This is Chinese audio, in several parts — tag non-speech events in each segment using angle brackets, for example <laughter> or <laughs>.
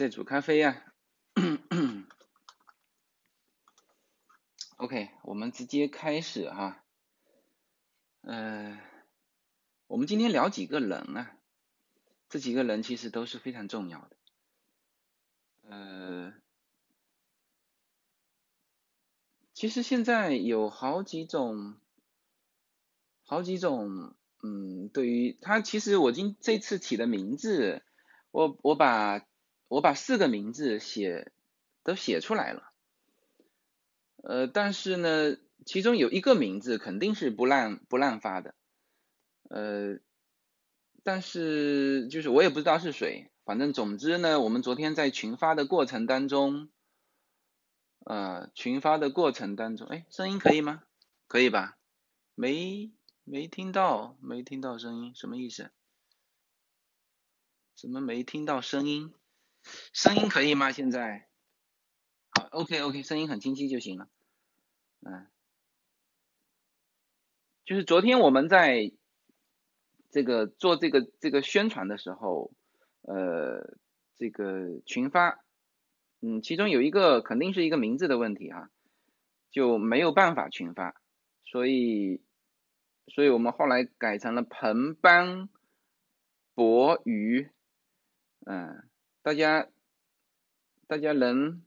在煮咖啡呀。<coughs> OK，我们直接开始哈。呃，我们今天聊几个人啊？这几个人其实都是非常重要的。呃，其实现在有好几种，好几种，嗯，对于他，其实我今这次起的名字，我我把我把四个名字写都写出来了。呃，但是呢，其中有一个名字肯定是不让不让发的，呃，但是就是我也不知道是谁，反正总之呢，我们昨天在群发的过程当中，呃，群发的过程当中，哎，声音可以吗？可以吧？没没听到，没听到声音，什么意思？怎么没听到声音？声音可以吗？现在？好，OK OK，声音很清晰就行了。嗯，就是昨天我们在这个做这个这个宣传的时候，呃，这个群发，嗯，其中有一个肯定是一个名字的问题哈，就没有办法群发，所以，所以我们后来改成了彭邦博鱼，嗯，大家大家能。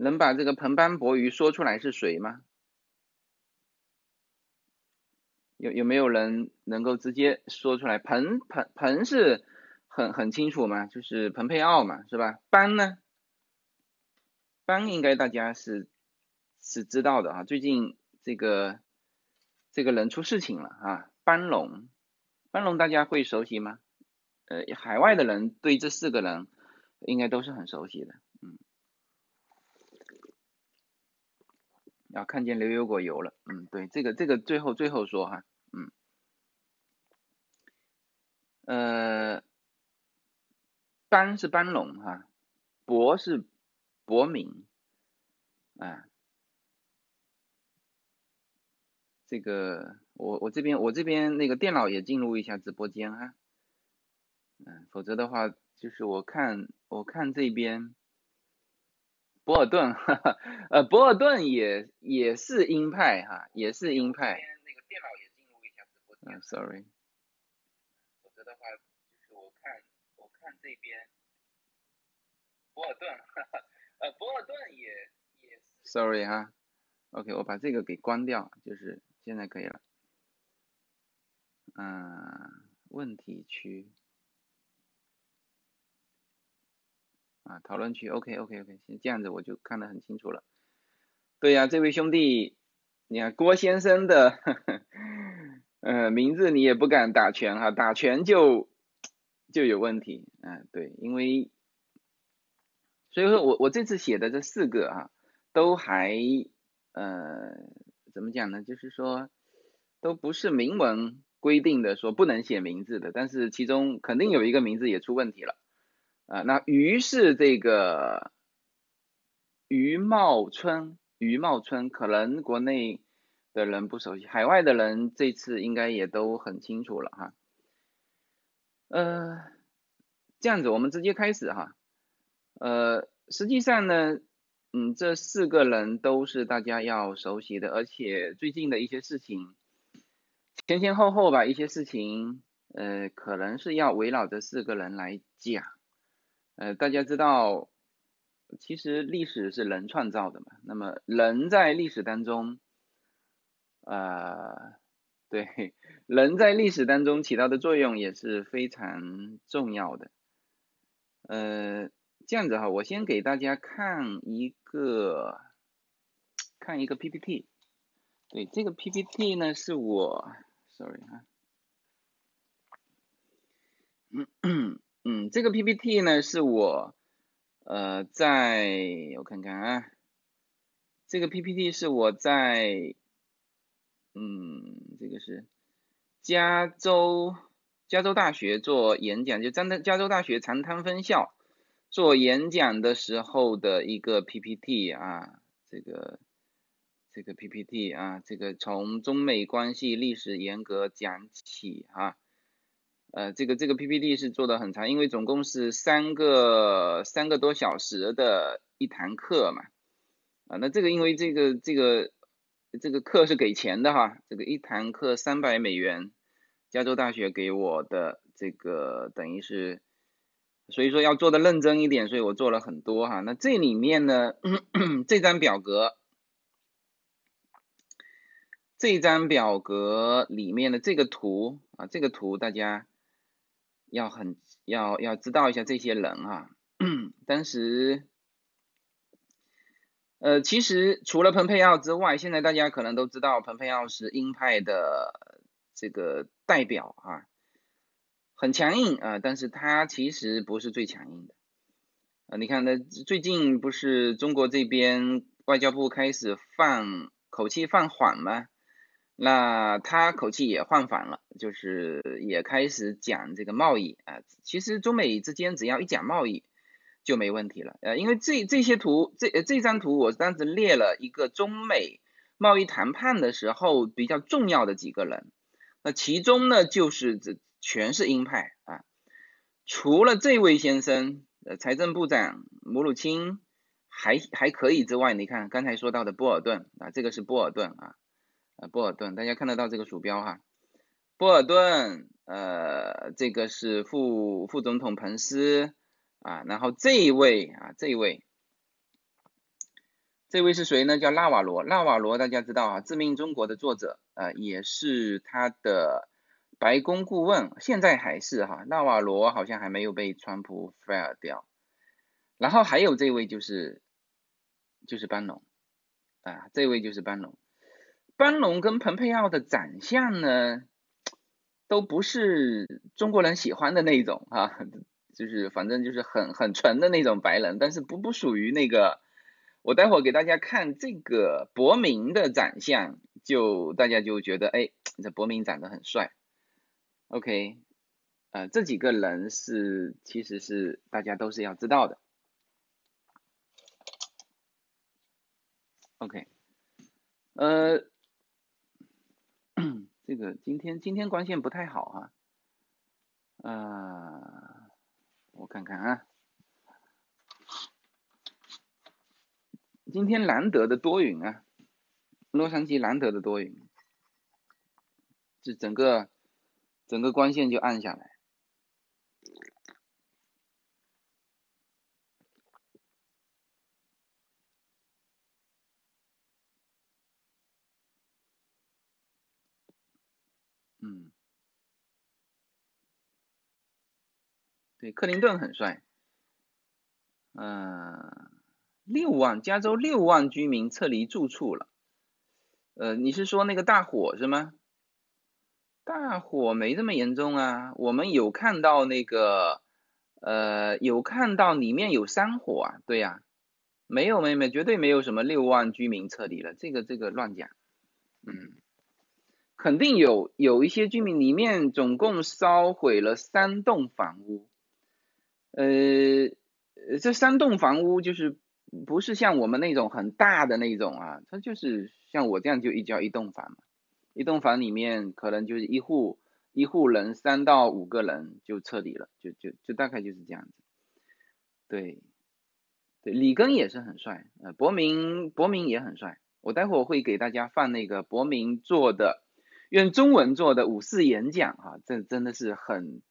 能把这个彭班博鱼说出来是谁吗？有有没有人能够直接说出来？彭彭彭是很很清楚嘛，就是彭佩奥嘛，是吧？班呢？班应该大家是是知道的啊，最近这个这个人出事情了啊，班龙，班龙大家会熟悉吗？呃，海外的人对这四个人应该都是很熟悉的。嗯要看见牛油果油了，嗯，对，这个这个最后最后说哈，嗯，呃，班是班龙哈，博是博敏，啊，这个我我这边我这边那个电脑也进入一下直播间哈，嗯，否则的话就是我看我看这边。博尔顿，哈 <laughs> 哈呃，博尔顿也也是鹰派哈，也是鹰派。那个电脑也进入一下直播间。嗯，sorry。否则的话，就是我看我看这边，博尔顿，哈 <laughs> 哈呃，博尔顿也也。Sorry 哈，OK，我把这个给关掉，就是现在可以了。嗯，问题区。啊，讨论区，OK OK OK，行，这样子我就看得很清楚了。对呀，这位兄弟，你看郭先生的，<laughs> 呃，名字你也不敢打全哈，打全就就有问题。嗯，对，因为所以说我我这次写的这四个啊，都还呃怎么讲呢？就是说都不是明文规定的说不能写名字的，但是其中肯定有一个名字也出问题了。啊，那于是这个余茂春，余茂春可能国内的人不熟悉，海外的人这次应该也都很清楚了哈。呃，这样子我们直接开始哈。呃，实际上呢，嗯，这四个人都是大家要熟悉的，而且最近的一些事情，前前后后吧，一些事情，呃，可能是要围绕这四个人来讲。呃，大家知道，其实历史是人创造的嘛。那么人在历史当中，呃，对，人在历史当中起到的作用也是非常重要的。呃，这样子哈，我先给大家看一个，看一个 PPT。对，这个 PPT 呢是我，sorry 哈。<coughs> 嗯。嗯，这个 PPT 呢是我，呃，在我看看啊，这个 PPT 是我在，嗯，这个是加州加州大学做演讲，就加加州大学长滩分校做演讲的时候的一个 PPT 啊，这个这个 PPT 啊，这个从中美关系历史严格讲起啊。呃，这个这个 PPT 是做的很长，因为总共是三个三个多小时的一堂课嘛，啊，那这个因为这个这个这个课是给钱的哈，这个一堂课三百美元，加州大学给我的这个等于是，所以说要做的认真一点，所以我做了很多哈。那这里面呢，<coughs> 这张表格，这张表格里面的这个图啊，这个图大家。要很要要知道一下这些人啊，<clears throat> 当时，呃，其实除了蓬佩奥之外，现在大家可能都知道蓬佩奥是鹰派的这个代表啊，很强硬啊，但是他其实不是最强硬的啊。你看，那最近不是中国这边外交部开始放口气放缓吗？那他口气也换反了，就是也开始讲这个贸易啊。其实中美之间只要一讲贸易就没问题了，呃，因为这这些图，这这张图我当时列了一个中美贸易谈判的时候比较重要的几个人，那其中呢就是这全是鹰派啊，除了这位先生，呃，财政部长姆鲁钦还还可以之外，你看刚才说到的波尔顿啊，这个是波尔顿啊。呃，波尔顿，大家看得到这个鼠标哈？波尔顿，呃，这个是副副总统彭斯啊，然后这一位啊，这一位，这位是谁呢？叫纳瓦罗，纳瓦罗大家知道啊，《致命中国》的作者，呃，也是他的白宫顾问，现在还是哈，纳瓦罗好像还没有被川普 fire 掉。然后还有这位就是就是班农啊，这位就是班农。班农跟蓬佩奥的长相呢，都不是中国人喜欢的那种啊，就是反正就是很很纯的那种白人，但是不不属于那个。我待会儿给大家看这个伯明的长相，就大家就觉得哎，这伯明长得很帅。OK，呃，这几个人是其实是大家都是要知道的。OK，呃。这个今天今天光线不太好啊，啊，我看看啊，今天难得的多云啊，洛杉矶难得的多云，这整个整个光线就暗下来。对，克林顿很帅。嗯，六万，加州六万居民撤离住处了。呃，你是说那个大火是吗？大火没这么严重啊，我们有看到那个，呃，有看到里面有山火啊，对呀，没有没没，绝对没有什么六万居民撤离了，这个这个乱讲，嗯。肯定有有一些居民里面总共烧毁了三栋房屋，呃，这三栋房屋就是不是像我们那种很大的那种啊，它就是像我这样就一叫一栋房嘛，一栋房里面可能就是一户一户人三到五个人就撤离了，就就就大概就是这样子，对，对，里根也是很帅，呃，伯明伯明也很帅，我待会儿会给大家放那个伯明做的。用中文做的五四演讲，哈，这真的是很，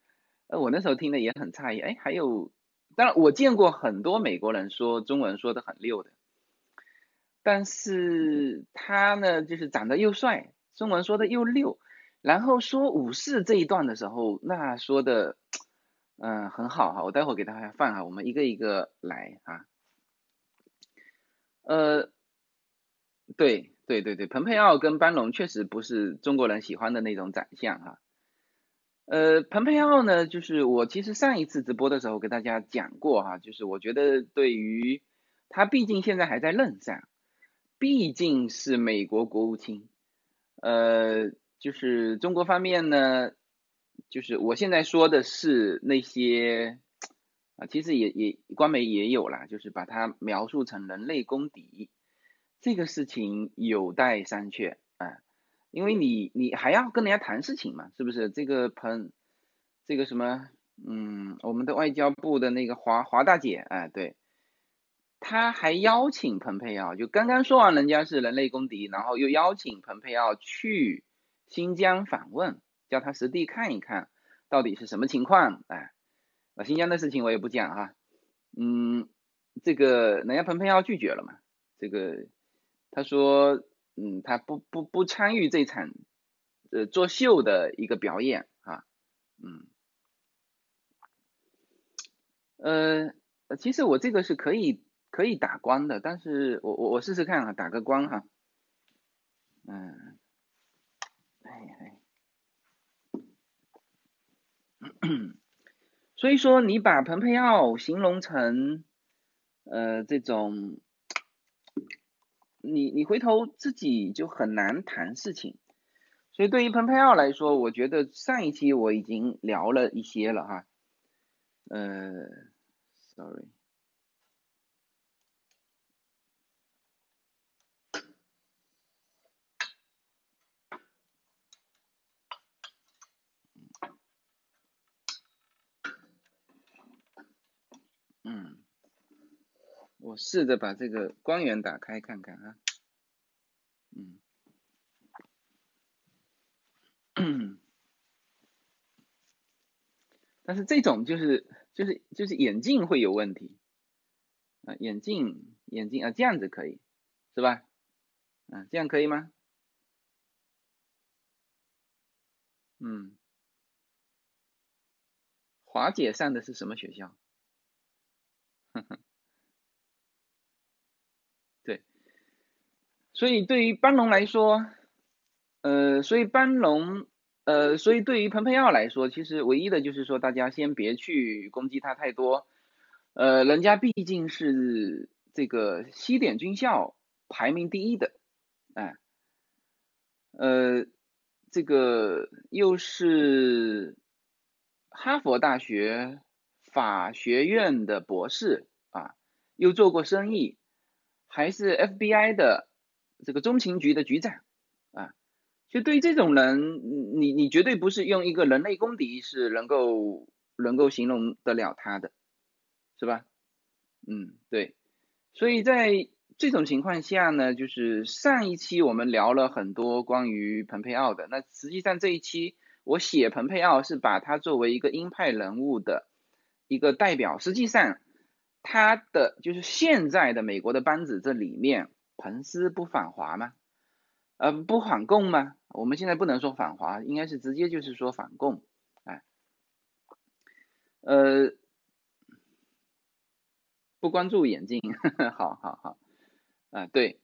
呃，我那时候听的也很诧异，哎，还有，当然我见过很多美国人说中文说的很溜的，但是他呢，就是长得又帅，中文说的又溜，然后说武士这一段的时候，那说的，嗯，很好哈，我待会给大家放哈，我们一个一个来啊，呃，对。对对对，蓬佩奥跟班农确实不是中国人喜欢的那种长相哈。呃，蓬佩奥呢，就是我其实上一次直播的时候跟大家讲过哈，就是我觉得对于他毕竟现在还在任上，毕竟是美国国务卿，呃，就是中国方面呢，就是我现在说的是那些啊，其实也也官媒也有啦，就是把它描述成人类公敌。这个事情有待商榷，因为你你还要跟人家谈事情嘛，是不是？这个彭这个什么，嗯，我们的外交部的那个华华大姐，哎，对，他还邀请蓬佩奥，就刚刚说完人家是人类公敌，然后又邀请蓬佩奥去新疆访问，叫他实地看一看到底是什么情况，哎，那新疆的事情我也不讲哈，嗯，这个人家蓬佩奥拒绝了嘛，这个他说，嗯，他不不不参与这场呃作秀的一个表演啊，嗯。呃，其实我这个是可以可以打光的，但是我我我试试看啊，打个光哈，嗯，哎哎，<coughs> 所以说你把蓬佩奥形容成呃这种，你你回头自己就很难谈事情，所以对于蓬佩奥来说，我觉得上一期我已经聊了一些了哈。呃，sorry，嗯，我试着把这个光源打开看看啊，嗯。但是这种就是就是就是眼镜会有问题啊，眼镜眼镜啊这样子可以是吧？啊这样可以吗？嗯，华姐上的是什么学校？呵呵，对，所以对于班龙来说，呃，所以班龙。呃，所以对于蓬佩奥来说，其实唯一的就是说，大家先别去攻击他太多。呃，人家毕竟是这个西点军校排名第一的，哎，呃，这个又是哈佛大学法学院的博士啊，又做过生意，还是 FBI 的这个中情局的局长。啊就对于这种人，你你绝对不是用一个人类公敌是能够能够形容得了他的，是吧？嗯，对。所以在这种情况下呢，就是上一期我们聊了很多关于蓬佩奥的，那实际上这一期我写蓬佩奥是把他作为一个鹰派人物的一个代表，实际上他的就是现在的美国的班子这里面，彭斯不反华吗？呃，不反共吗？我们现在不能说反华，应该是直接就是说反共，哎，呃，不关注眼镜，<laughs> 好好好，啊对，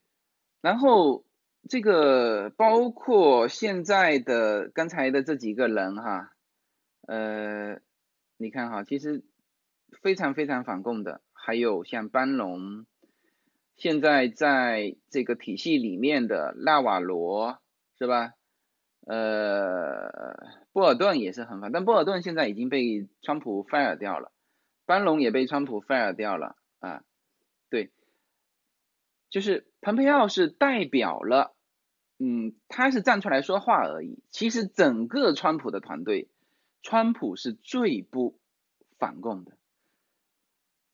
然后这个包括现在的刚才的这几个人哈，呃，你看哈，其实非常非常反共的，还有像班农。现在在这个体系里面的纳瓦罗是吧？呃，波尔顿也是很烦，但波尔顿现在已经被川普 fire 掉了，班农也被川普 fire 掉了啊。对，就是蓬佩奥是代表了，嗯，他是站出来说话而已。其实整个川普的团队，川普是最不反共的。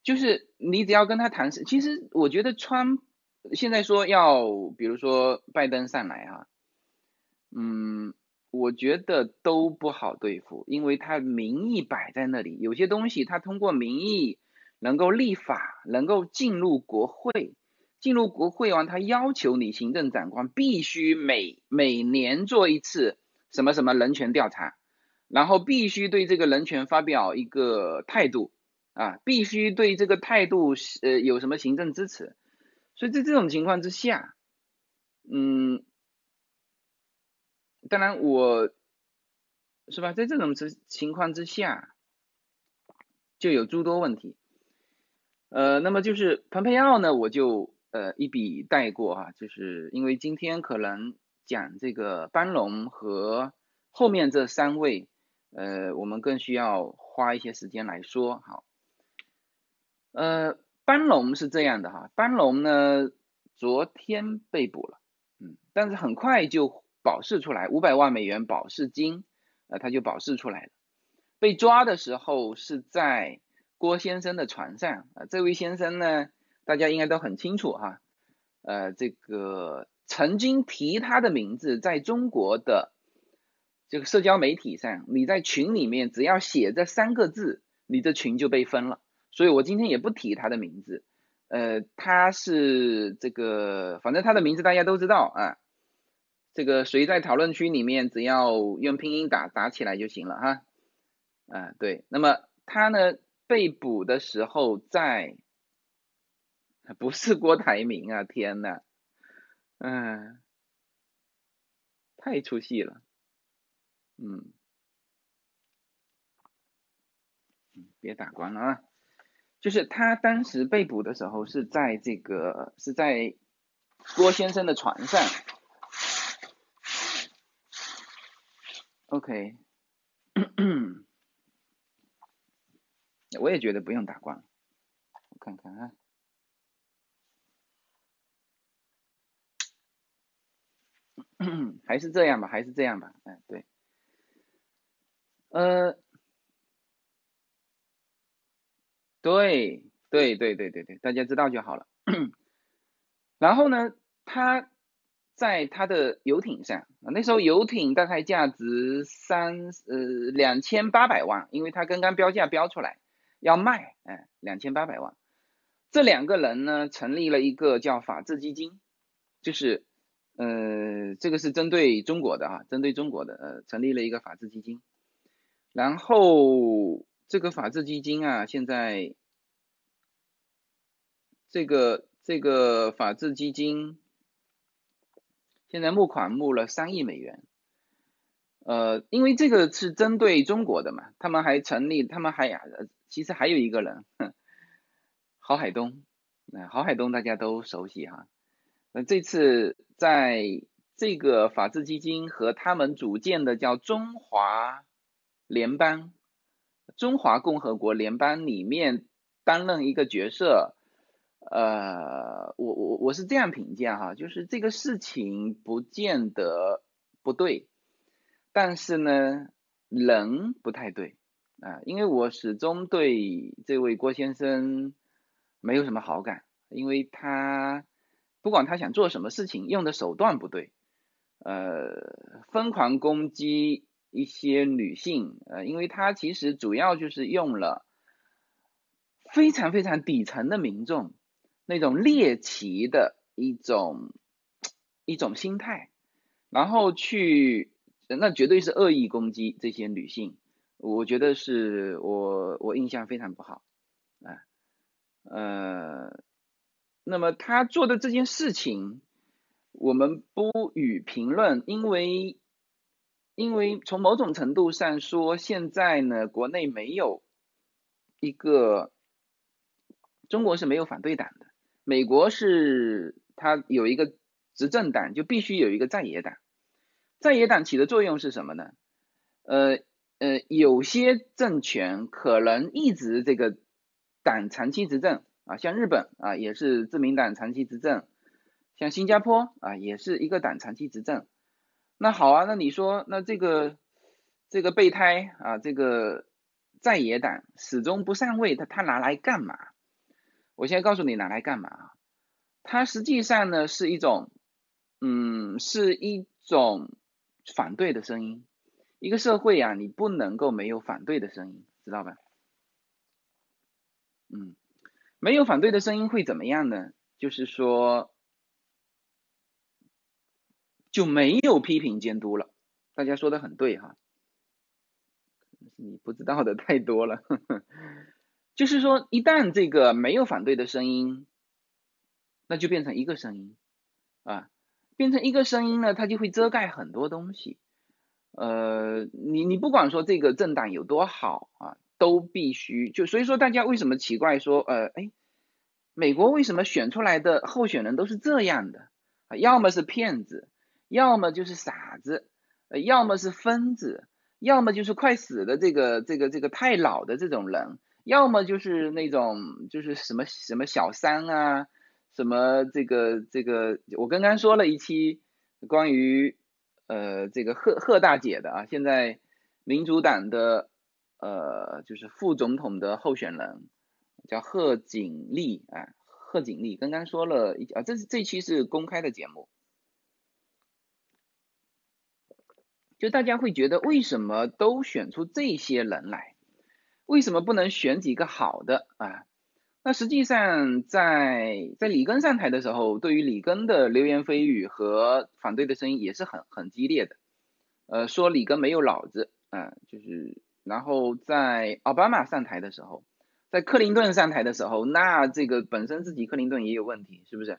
就是你只要跟他谈，其实我觉得川现在说要，比如说拜登上来哈，嗯，我觉得都不好对付，因为他民意摆在那里，有些东西他通过民意能够立法，能够进入国会，进入国会完，他要求你行政长官必须每每年做一次什么什么人权调查，然后必须对这个人权发表一个态度。啊，必须对这个态度呃有什么行政支持，所以在这种情况之下，嗯，当然我是吧，在这种情情况之下，就有诸多问题，呃，那么就是蓬佩奥呢，我就呃一笔带过哈，就是因为今天可能讲这个班龙和后面这三位，呃，我们更需要花一些时间来说。好。呃，班龙是这样的哈，班龙呢昨天被捕了，嗯，但是很快就保释出来，五百万美元保释金，呃，他就保释出来了。被抓的时候是在郭先生的船上啊，这位先生呢，大家应该都很清楚哈，呃，这个曾经提他的名字，在中国的这个社交媒体上，你在群里面只要写这三个字，你的群就被封了，所以我今天也不提他的名字，呃，他是这个，反正他的名字大家都知道啊，这个谁在讨论区里面只要用拼音打打起来就行了哈。啊，对，那么他呢被捕的时候在，不是郭台铭啊，天呐，嗯，太出戏了，嗯，别打关了啊，就是他当时被捕的时候是在这个是在郭先生的船上，OK。我也觉得不用打光，我看看啊，还是这样吧，还是这样吧，哎，对，呃，对，对对对对对，大家知道就好了。<clears throat> 然后呢，他在他的游艇上，那时候游艇大概价值三呃两千八百万，因为他刚刚标价标出来。要卖，哎，两千八百万。这两个人呢，成立了一个叫法治基金，就是，呃，这个是针对中国的啊，针对中国的，呃，成立了一个法治基金。然后这个法治基金啊，现在，这个这个法治基金，现在募款募了三亿美元。呃，因为这个是针对中国的嘛，他们还成立，他们还呃。其实还有一个人，郝海东，那郝海东大家都熟悉哈。那这次在这个法治基金和他们组建的叫中华联邦、中华共和国联邦里面担任一个角色，呃，我我我是这样评价哈，就是这个事情不见得不对，但是呢，人不太对。啊，因为我始终对这位郭先生没有什么好感，因为他不管他想做什么事情，用的手段不对，呃，疯狂攻击一些女性，呃，因为她其实主要就是用了非常非常底层的民众那种猎奇的一种一种心态，然后去那绝对是恶意攻击这些女性。我觉得是我我印象非常不好，啊，呃，那么他做的这件事情，我们不予评论，因为因为从某种程度上说，现在呢，国内没有一个中国是没有反对党的，美国是它有一个执政党，就必须有一个在野党，在野党起的作用是什么呢？呃。呃，有些政权可能一直这个党长期执政啊，像日本啊也是自民党长期执政，像新加坡啊也是一个党长期执政。那好啊，那你说那这个这个备胎啊，这个在野党始终不上位，他他拿来干嘛？我现在告诉你拿来干嘛？它实际上呢是一种，嗯，是一种反对的声音。一个社会啊，你不能够没有反对的声音，知道吧？嗯，没有反对的声音会怎么样呢？就是说，就没有批评监督了。大家说的很对哈，你不知道的太多了。呵 <laughs> 呵就是说，一旦这个没有反对的声音，那就变成一个声音啊，变成一个声音呢，它就会遮盖很多东西。呃，你你不管说这个政党有多好啊，都必须就所以说大家为什么奇怪说呃哎，美国为什么选出来的候选人都是这样的啊？要么是骗子，要么就是傻子，呃，要么是疯子，要么就是快死的这个这个这个太老的这种人，要么就是那种就是什么什么小三啊，什么这个这个我刚刚说了一期关于。呃，这个贺贺大姐的啊，现在民主党的呃，就是副总统的候选人，叫贺锦丽啊，贺锦丽刚刚说了一啊，这是这期是公开的节目，就大家会觉得为什么都选出这些人来，为什么不能选几个好的啊？那实际上在在里根上台的时候，对于里根的流言蜚语和反对的声音也是很很激烈的，呃，说里根没有脑子啊，就是。然后在奥巴马上台的时候，在克林顿上台的时候，那这个本身自己克林顿也有问题，是不是？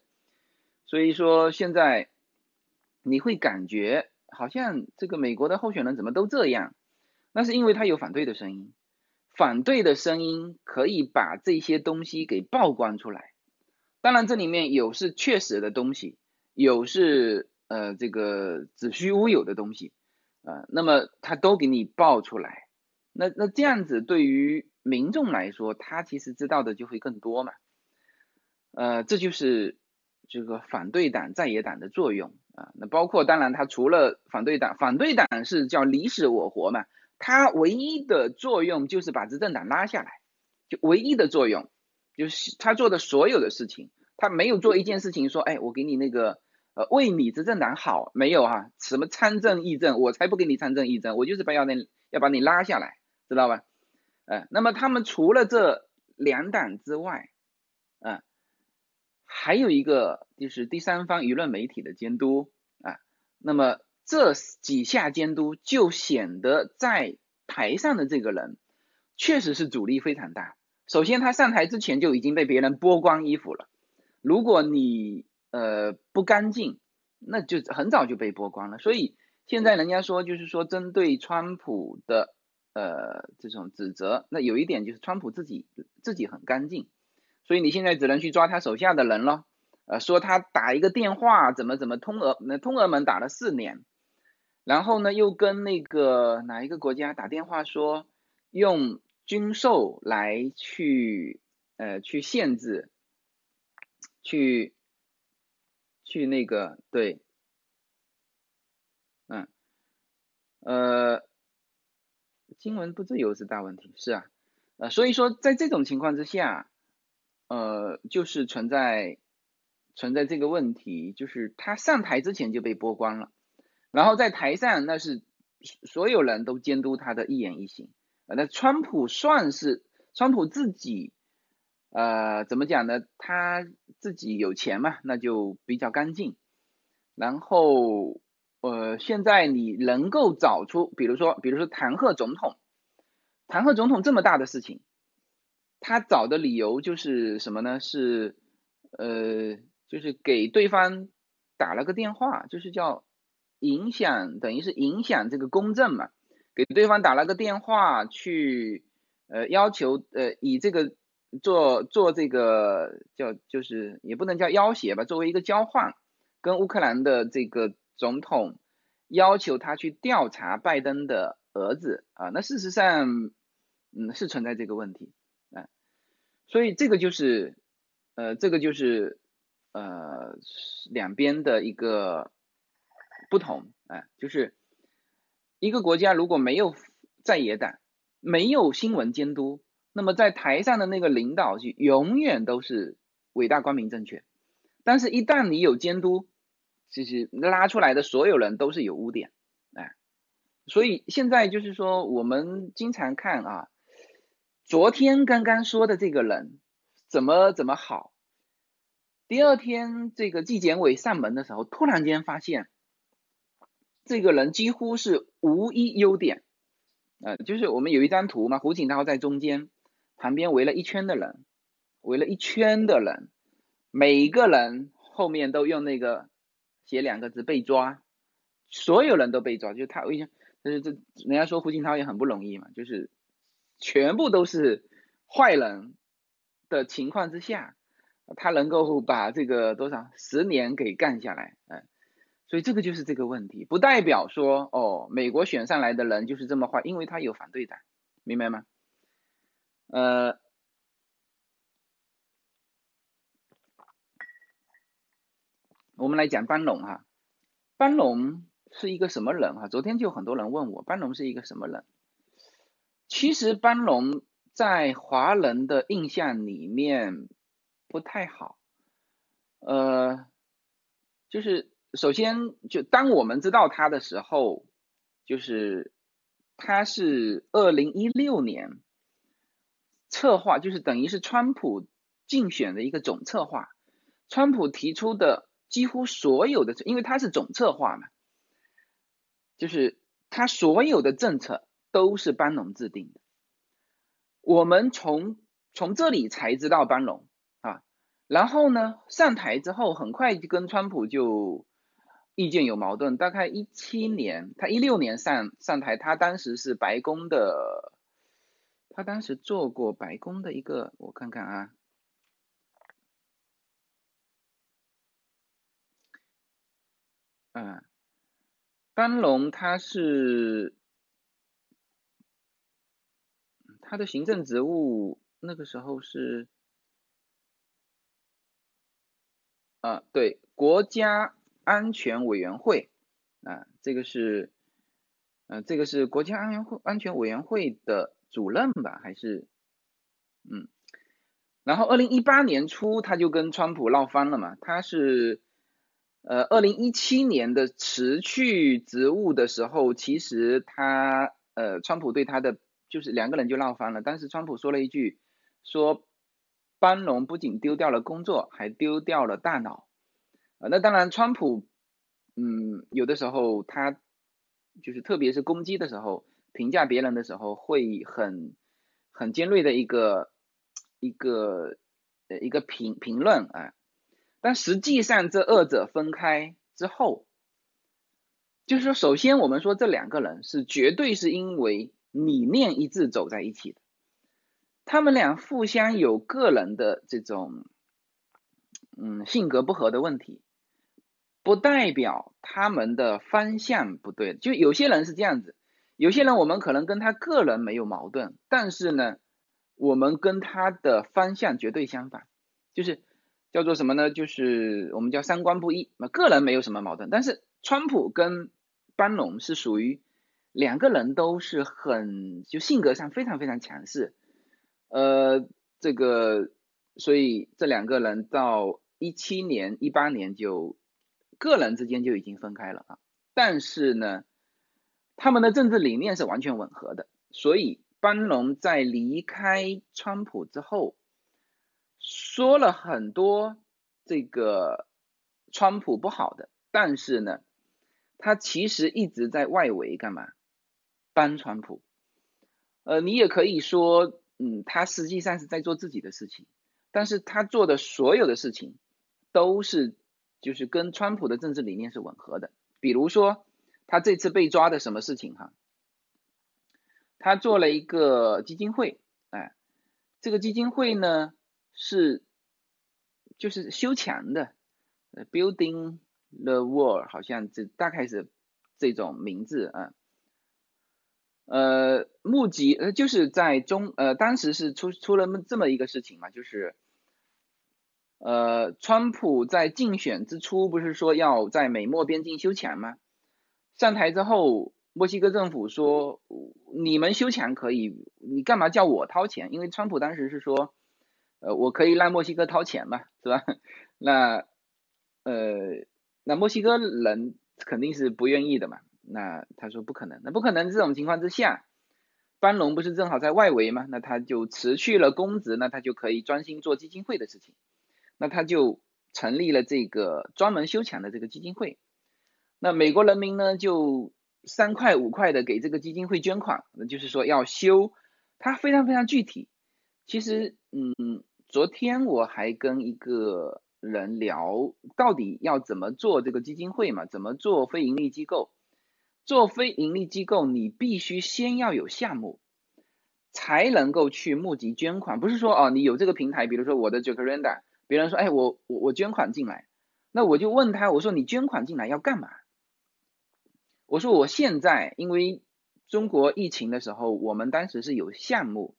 所以说现在你会感觉好像这个美国的候选人怎么都这样？那是因为他有反对的声音，反对的声音可以把这些东西给曝光出来。当然这里面有是确实的东西，有是呃这个子虚乌有的东西，呃，那么他都给你爆出来。那那这样子对于民众来说，他其实知道的就会更多嘛，呃，这就是这个反对党在野党的作用啊。那包括当然，他除了反对党，反对党是叫你死我活嘛，他唯一的作用就是把执政党拉下来，就唯一的作用就是他做的所有的事情，他没有做一件事情说，哎，我给你那个呃为你执政党好，没有啊，什么参政议政，我才不给你参政议政，我就是把要那要把你拉下来。知道吧？呃，那么他们除了这两党之外，啊，还有一个就是第三方舆论媒体的监督啊。那么这几下监督就显得在台上的这个人确实是阻力非常大。首先，他上台之前就已经被别人剥光衣服了。如果你呃不干净，那就很早就被剥光了。所以现在人家说，就是说针对川普的。呃，这种指责，那有一点就是川普自己自己很干净，所以你现在只能去抓他手下的人了。呃，说他打一个电话怎么怎么通俄，那通俄门打了四年，然后呢又跟那个哪一个国家打电话说用军售来去呃去限制，去去那个对，嗯，呃。新闻不自由是大问题，是啊，呃，所以说在这种情况之下，呃，就是存在存在这个问题，就是他上台之前就被剥光了，然后在台上那是所有人都监督他的一言一行，那川普算是川普自己，呃，怎么讲呢？他自己有钱嘛，那就比较干净，然后。呃，现在你能够找出，比如说，比如说弹劾总统，弹劾总统这么大的事情，他找的理由就是什么呢？是呃，就是给对方打了个电话，就是叫影响，等于是影响这个公正嘛，给对方打了个电话去呃要求呃以这个做做这个叫就是也不能叫要挟吧，作为一个交换，跟乌克兰的这个。总统要求他去调查拜登的儿子啊，那事实上，嗯，是存在这个问题，所以这个就是，呃，这个就是呃两边的一个不同啊，就是一个国家如果没有在野党，没有新闻监督，那么在台上的那个领导就永远都是伟大光明正确，但是一旦你有监督。其实拉出来的所有人都是有污点，哎，所以现在就是说，我们经常看啊，昨天刚刚说的这个人怎么怎么好，第二天这个纪检委上门的时候，突然间发现这个人几乎是无一优点，呃，就是我们有一张图嘛，胡锦涛在中间，旁边围了一圈的人，围了一圈的人，每一个人后面都用那个。写两个字被抓，所有人都被抓，就是他，我想，就是这人家说胡锦涛也很不容易嘛，就是全部都是坏人的情况之下，他能够把这个多少十年给干下来，哎，所以这个就是这个问题，不代表说哦，美国选上来的人就是这么坏，因为他有反对党，明白吗？呃。我们来讲班农哈，班农是一个什么人哈？昨天就很多人问我，班农是一个什么人？其实班农在华人的印象里面不太好，呃，就是首先就当我们知道他的时候，就是他是二零一六年策划，就是等于是川普竞选的一个总策划，川普提出的几乎所有的，因为他是总策划嘛，就是他所有的政策。都是班农制定的，我们从从这里才知道班农啊，然后呢上台之后很快就跟川普就意见有矛盾，大概一七年他一六年上上台，他当时是白宫的，他当时做过白宫的一个，我看看啊，嗯，班农他是。他的行政职务那个时候是，啊，对，国家安全委员会，啊，这个是，呃，这个是国家安全会安全委员会的主任吧？还是，嗯，然后二零一八年初他就跟川普闹翻了嘛，他是，呃，二零一七年的辞去职务的时候，其实他，呃，川普对他的。就是两个人就闹翻了，当时川普说了一句，说班农不仅丢掉了工作，还丢掉了大脑。啊，那当然，川普，嗯，有的时候他就是特别是攻击的时候，评价别人的时候会很很尖锐的一个一个呃一个评评论啊，但实际上这二者分开之后，就是说，首先我们说这两个人是绝对是因为。理念一致走在一起的，他们俩互相有个人的这种，嗯，性格不合的问题，不代表他们的方向不对。就有些人是这样子，有些人我们可能跟他个人没有矛盾，但是呢，我们跟他的方向绝对相反，就是叫做什么呢？就是我们叫三观不一。那个人没有什么矛盾，但是川普跟班农是属于。两个人都是很就性格上非常非常强势，呃，这个所以这两个人到一七年、一八年就个人之间就已经分开了啊。但是呢，他们的政治理念是完全吻合的，所以班农在离开川普之后，说了很多这个川普不好的，但是呢，他其实一直在外围干嘛？帮川普，呃，你也可以说，嗯，他实际上是在做自己的事情，但是他做的所有的事情都是就是跟川普的政治理念是吻合的。比如说，他这次被抓的什么事情哈？他做了一个基金会，哎，这个基金会呢是就是修墙的，building the wall，好像这大概是这种名字啊。呃，募集呃，就是在中呃，当时是出出了这么一个事情嘛，就是呃，川普在竞选之初不是说要在美墨边境修墙吗？上台之后，墨西哥政府说你们修墙可以，你干嘛叫我掏钱？因为川普当时是说，呃，我可以让墨西哥掏钱嘛，是吧？<laughs> 那呃，那墨西哥人肯定是不愿意的嘛。那他说不可能，那不可能这种情况之下，班农不是正好在外围吗？那他就辞去了公职，那他就可以专心做基金会的事情。那他就成立了这个专门修墙的这个基金会。那美国人民呢，就三块五块的给这个基金会捐款，那就是说要修，他非常非常具体。其实，嗯，昨天我还跟一个人聊，到底要怎么做这个基金会嘛？怎么做非盈利机构？做非盈利机构，你必须先要有项目，才能够去募集捐款。不是说哦，你有这个平台，比如说我的 Jacaranda，别人说，哎，我我我捐款进来，那我就问他，我说你捐款进来要干嘛？我说我现在因为中国疫情的时候，我们当时是有项目，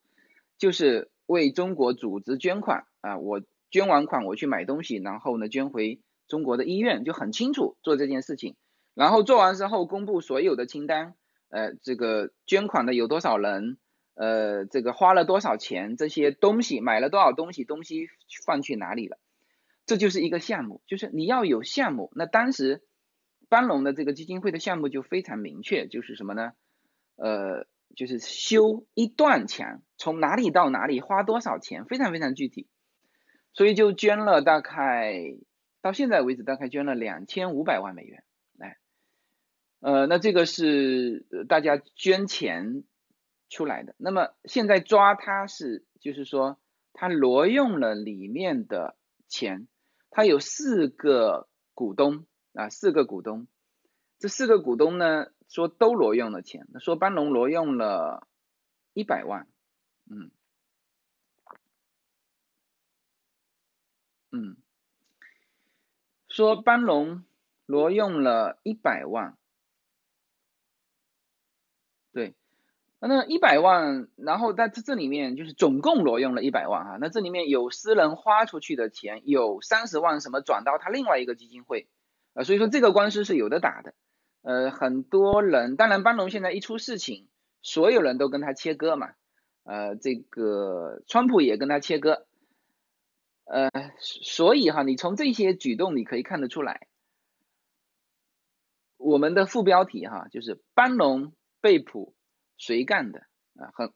就是为中国组织捐款啊，我捐完款我去买东西，然后呢捐回中国的医院，就很清楚做这件事情。然后做完之后公布所有的清单，呃，这个捐款的有多少人，呃，这个花了多少钱，这些东西买了多少东西，东西放去哪里了，这就是一个项目，就是你要有项目。那当时班龙的这个基金会的项目就非常明确，就是什么呢？呃，就是修一段墙，从哪里到哪里花多少钱，非常非常具体，所以就捐了大概到现在为止大概捐了两千五百万美元，呃，那这个是大家捐钱。出来的，那么现在抓他是，就是说他挪用了里面的钱，他有四个股东啊，四个股东，这四个股东呢说都挪用了钱，说班龙挪用了一百万，嗯，嗯，说班龙挪用了一百万。那一百万，然后在这这里面就是总共挪用了一百万哈，那这里面有私人花出去的钱，有三十万什么转到他另外一个基金会，呃，所以说这个官司是有的打的，呃，很多人，当然班农现在一出事情，所有人都跟他切割嘛，呃，这个川普也跟他切割，呃，所以哈，你从这些举动你可以看得出来，我们的副标题哈就是班农被捕。谁干的啊？很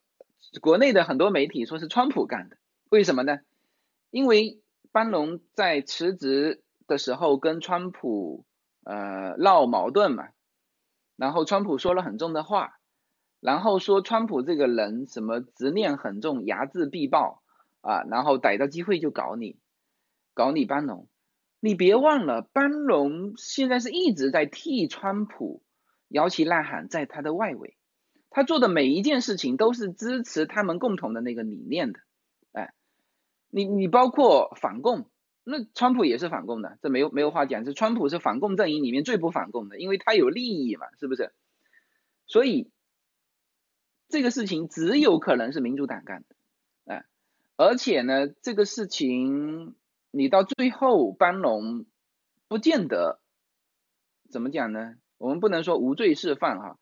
国内的很多媒体说是川普干的，为什么呢？因为班农在辞职的时候跟川普呃闹矛盾嘛，然后川普说了很重的话，然后说川普这个人什么执念很重，睚眦必报啊，然后逮到机会就搞你，搞你班农。你别忘了，班农现在是一直在替川普摇旗呐喊，在他的外围。他做的每一件事情都是支持他们共同的那个理念的，哎，你你包括反共，那川普也是反共的，这没有没有话讲，这川普是反共阵营里面最不反共的，因为他有利益嘛，是不是？所以这个事情只有可能是民主党干的，哎，而且呢，这个事情你到最后班农不见得怎么讲呢？我们不能说无罪释放哈。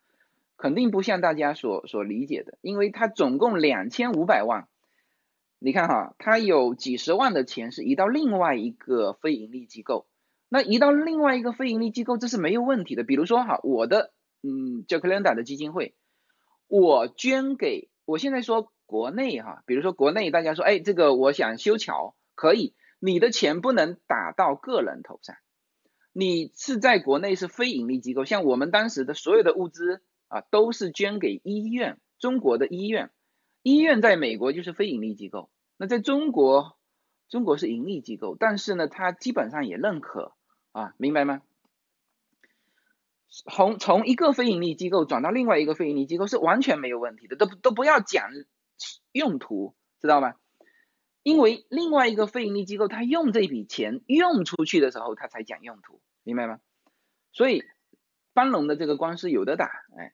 肯定不像大家所所理解的，因为他总共两千五百万，你看哈，他有几十万的钱是移到另外一个非盈利机构，那移到另外一个非盈利机构这是没有问题的。比如说哈，我的嗯叫克兰达的基金会，我捐给我现在说国内哈，比如说国内大家说哎这个我想修桥可以，你的钱不能打到个人头上，你是在国内是非盈利机构，像我们当时的所有的物资。啊，都是捐给医院，中国的医院，医院在美国就是非盈利机构，那在中国，中国是盈利机构，但是呢，它基本上也认可啊，明白吗？从从一个非盈利机构转到另外一个非盈利机构是完全没有问题的，都都不要讲用途，知道吗？因为另外一个非盈利机构他用这笔钱用出去的时候，他才讲用途，明白吗？所以班龙的这个官司有的打，哎。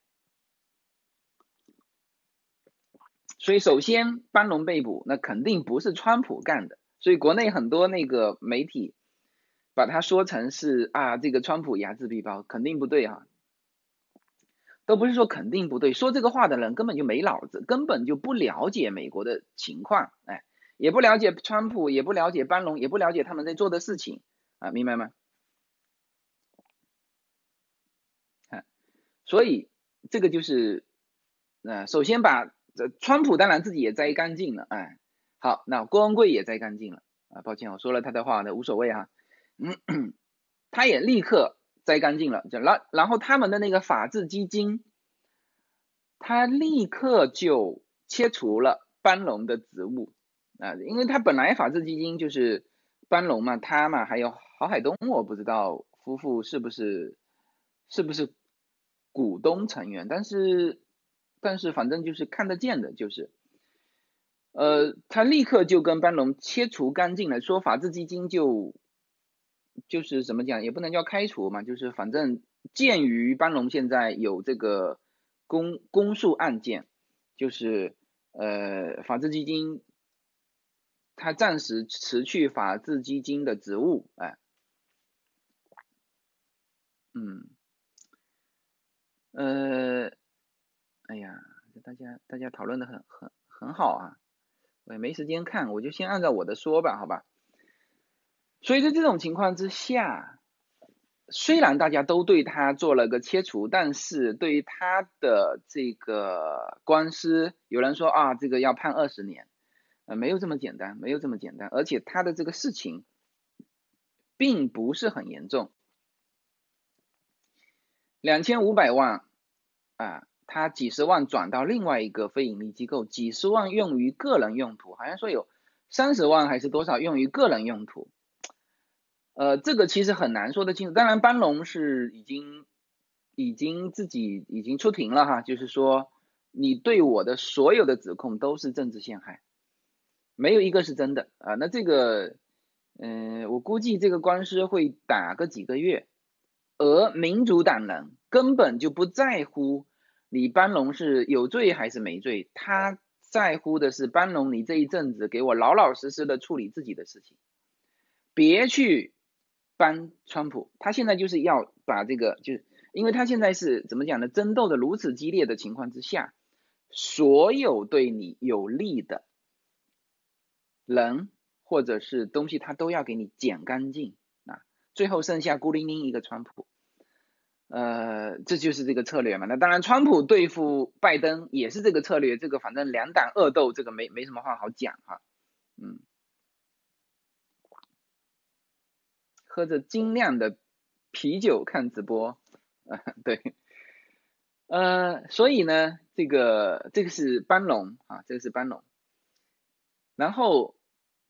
所以首先班农被捕，那肯定不是川普干的。所以国内很多那个媒体把它说成是啊，这个川普睚眦必报，肯定不对哈。都不是说肯定不对，说这个话的人根本就没脑子，根本就不了解美国的情况，哎，也不了解川普，也不了解班农，也不了解他们在做的事情啊，明白吗？啊，所以这个就是，呃，首先把。川普当然自己也摘干净了，哎，好，那郭文贵也摘干净了啊，抱歉我说了他的话那无所谓哈，嗯，他也立刻摘干净了，就然然后他们的那个法治基金，他立刻就切除了班农的职务啊，因为他本来法治基金就是班农嘛，他嘛还有郝海东，我不知道夫妇是不是是不是股东成员，但是。但是反正就是看得见的，就是，呃，他立刻就跟班农切除干净了，说法治基金就，就是怎么讲，也不能叫开除嘛，就是反正鉴于班农现在有这个公公诉案件，就是呃法治基金，他暂时辞去法治基金的职务，哎，嗯，呃。哎呀，这大家大家讨论的很很很好啊，我也没时间看，我就先按照我的说吧，好吧。所以在这种情况之下，虽然大家都对他做了个切除，但是对于他的这个官司，有人说啊，这个要判二十年，呃，没有这么简单，没有这么简单，而且他的这个事情并不是很严重，两千五百万啊，他几十万转到另外一个非盈利机构，几十万用于个人用途，好像说有三十万还是多少用于个人用途。呃，这个其实很难说得清楚。当然，班龙是已经已经自己已经出庭了哈，就是说你对我的所有的指控都是政治陷害，没有一个是真的啊。那这个，嗯，我估计这个官司会打个几个月，而民主党人根本就不在乎你班龙是有罪还是没罪，他在乎的是班龙你这一阵子给我老老实实的处理自己的事情，别去。帮川普，他现在就是要把这个，就是因为他现在是怎么讲呢？争斗的如此激烈的情况之下，所有对你有利的人或者是东西，他都要给你剪干净啊，最后剩下孤零零一个川普，呃，这就是这个策略嘛。那当然，川普对付拜登也是这个策略，这个反正两党恶斗，这个没没什么话好讲哈，嗯。喝着精酿的啤酒看直播，啊对，呃，所以呢，这个这个是班龙啊，这个是班龙，然后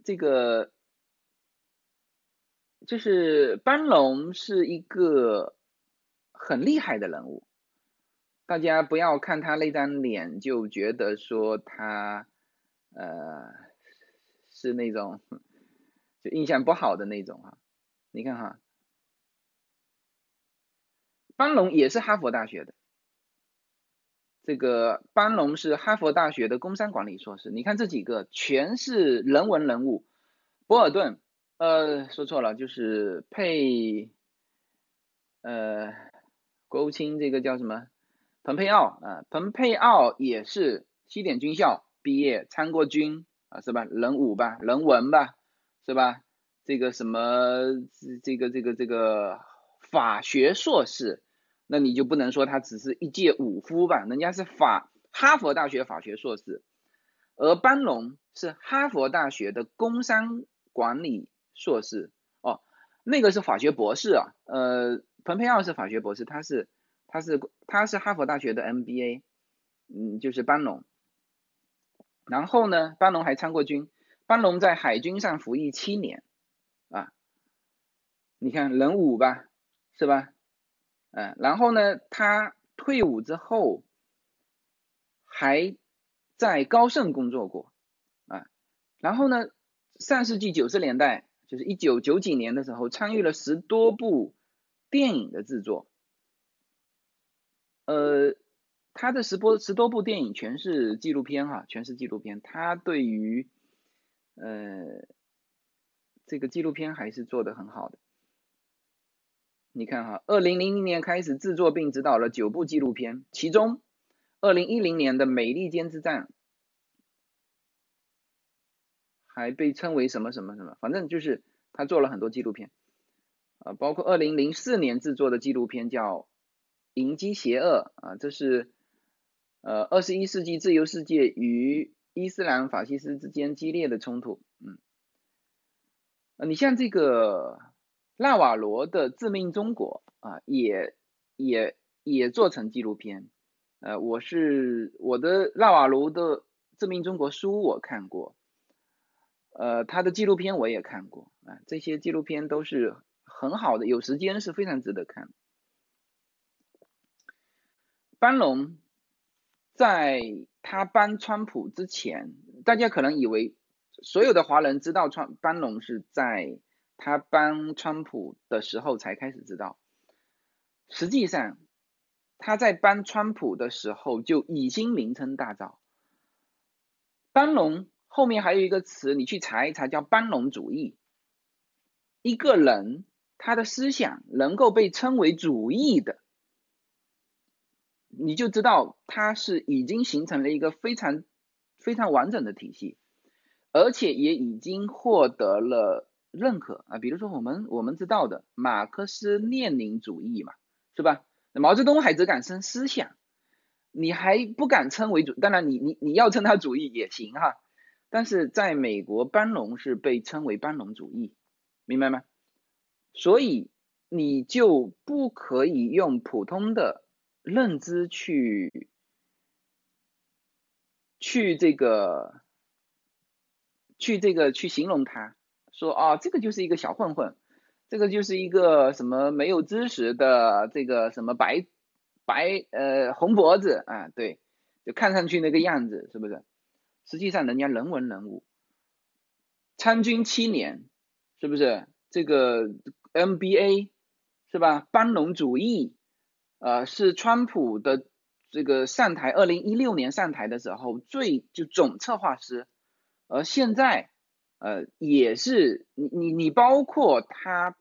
这个就是班龙是一个很厉害的人物，大家不要看他那张脸就觉得说他呃是那种就印象不好的那种啊。你看哈，班龙也是哈佛大学的，这个班龙是哈佛大学的工商管理硕士。你看这几个全是人文人物，博尔顿，呃，说错了，就是佩，呃，国务卿这个叫什么？蓬佩奥啊，蓬佩奥也是西点军校毕业，参过军啊，是吧？人武吧，人文吧，是吧？这个什么，这个这个这个法学硕士，那你就不能说他只是一介武夫吧？人家是法哈佛大学法学硕士，而班龙是哈佛大学的工商管理硕士哦，那个是法学博士啊，呃，蓬佩奥是法学博士，他是他是他是哈佛大学的 MBA，嗯，就是班龙，然后呢，班龙还参过军，班龙在海军上服役七年。啊，你看人武吧，是吧？嗯，然后呢，他退伍之后还在高盛工作过啊，然后呢，上世纪九十年代，就是一九九几年的时候，参与了十多部电影的制作，呃，他的十多十多部电影全是纪录片哈，全是纪录片，他对于呃。这个纪录片还是做的很好的，你看哈，二零零零年开始制作并指导了九部纪录片，其中二零一零年的《美利坚之战》还被称为什么什么什么，反正就是他做了很多纪录片，啊，包括二零零四年制作的纪录片叫《迎击邪恶》啊，这是呃二十一世纪自由世界与伊斯兰法西斯之间激烈的冲突，嗯。呃你像这个纳瓦罗的《致命中国》啊，也也也做成纪录片。呃，我是我的纳瓦罗的《致命中国》书我看过，呃，他的纪录片我也看过啊，这些纪录片都是很好的，有时间是非常值得看。班龙在他帮川普之前，大家可能以为。所有的华人知道川班农是在他帮川普的时候才开始知道，实际上他在帮川普的时候就已经名声大噪。班农后面还有一个词，你去查一查，叫班农主义。一个人他的思想能够被称为主义的，你就知道他是已经形成了一个非常非常完整的体系，而且也已经获得了认可啊。比如说我们我们知道的马克思列宁主义嘛，是吧？毛泽东还只敢称思想，你还不敢称为主，当然你你你要称他主义也行哈。但是在美国，班农是被称为班农主义，明白吗？所以你就不可以用普通的认知去去这个去这个去形容他，说啊，这个就是一个小混混，这个就是一个什么没有知识的这个什么白白呃红脖子啊，对，就看上去那个样子，是不是？实际上，人家人文人物，参军七年，是不是？这个 MBA 是吧？班农主义，呃，是川普的这个上台，二零一六年上台的时候最就总策划师，而现在，呃，也是你你你包括他，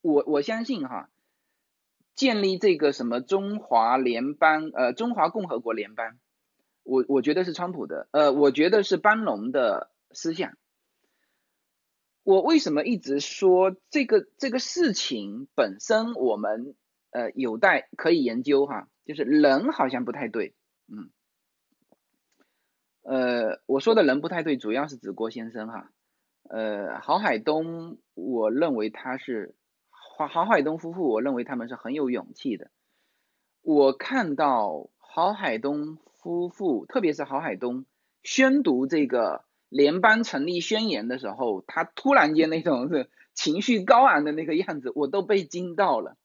我我相信哈，建立这个什么中华联邦，呃，中华共和国联邦。我我觉得是川普的，呃，我觉得是班农的思想。我为什么一直说这个这个事情本身我们呃有待可以研究哈，就是人好像不太对，嗯，呃，我说的人不太对，主要是指郭先生哈，呃，郝海东，我认为他是郝郝海东夫妇，我认为他们是很有勇气的。我看到郝海东。夫妇，特别是郝海东宣读这个联邦成立宣言的时候，他突然间那种是情绪高昂的那个样子，我都被惊到了。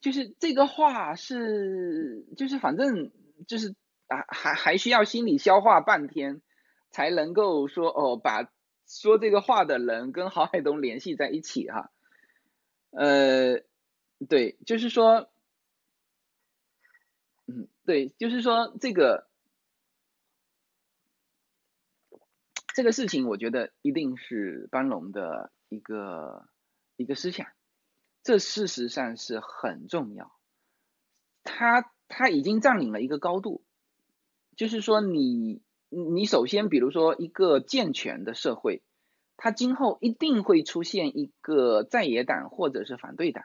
就是这个话是，就是反正就是啊，还还需要心理消化半天，才能够说哦，把说这个话的人跟郝海东联系在一起哈。呃，对，就是说。嗯，对，就是说这个这个事情，我觉得一定是班龙的一个一个思想，这事实上是很重要。他他已经占领了一个高度，就是说你你首先，比如说一个健全的社会，它今后一定会出现一个在野党或者是反对党，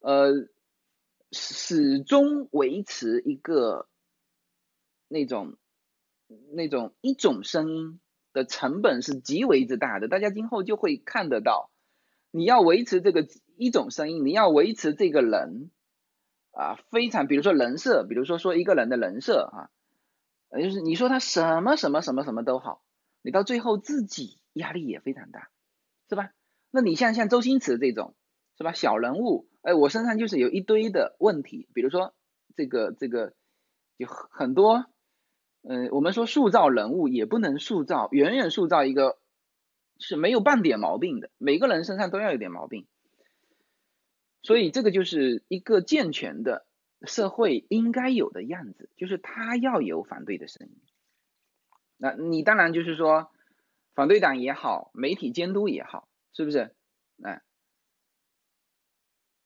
呃。始终维持一个那种那种一种声音的成本是极为之大的，大家今后就会看得到，你要维持这个一种声音，你要维持这个人啊，非常，比如说人设，比如说说一个人的人设啊，就是你说他什么什么什么什么都好，你到最后自己压力也非常大，是吧？那你像像周星驰这种，是吧？小人物。哎，我身上就是有一堆的问题，比如说这个这个有很多，嗯，我们说塑造人物也不能塑造，远远塑造一个是没有半点毛病的，每个人身上都要有点毛病，所以这个就是一个健全的社会应该有的样子，就是他要有反对的声音，那你当然就是说反对党也好，媒体监督也好，是不是？哎。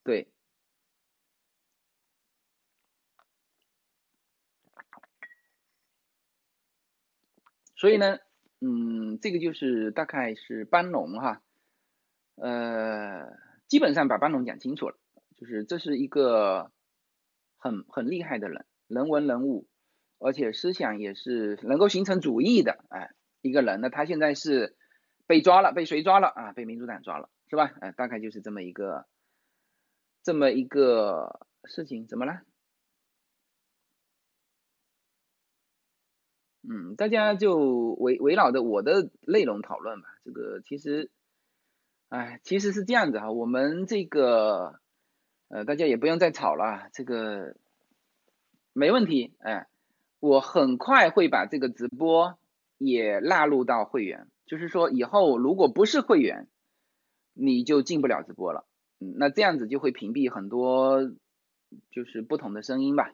对，所以呢，嗯，这个就是大概是班农哈，呃，基本上把班农讲清楚了，就是这是一个很很厉害的人，人文人物，而且思想也是能够形成主义的，哎，一个人呢，他现在是被抓了，被谁抓了啊？被民主党抓了，是吧？哎，大概就是这么一个。这么一个事情怎么了？嗯，大家就围围绕着我的内容讨论吧。这个其实，哎，其实是这样子哈。我们这个，呃，大家也不用再吵了。这个没问题，哎，我很快会把这个直播也纳入到会员，就是说以后如果不是会员，你就进不了直播了。嗯，那这样子就会屏蔽很多，就是不同的声音吧。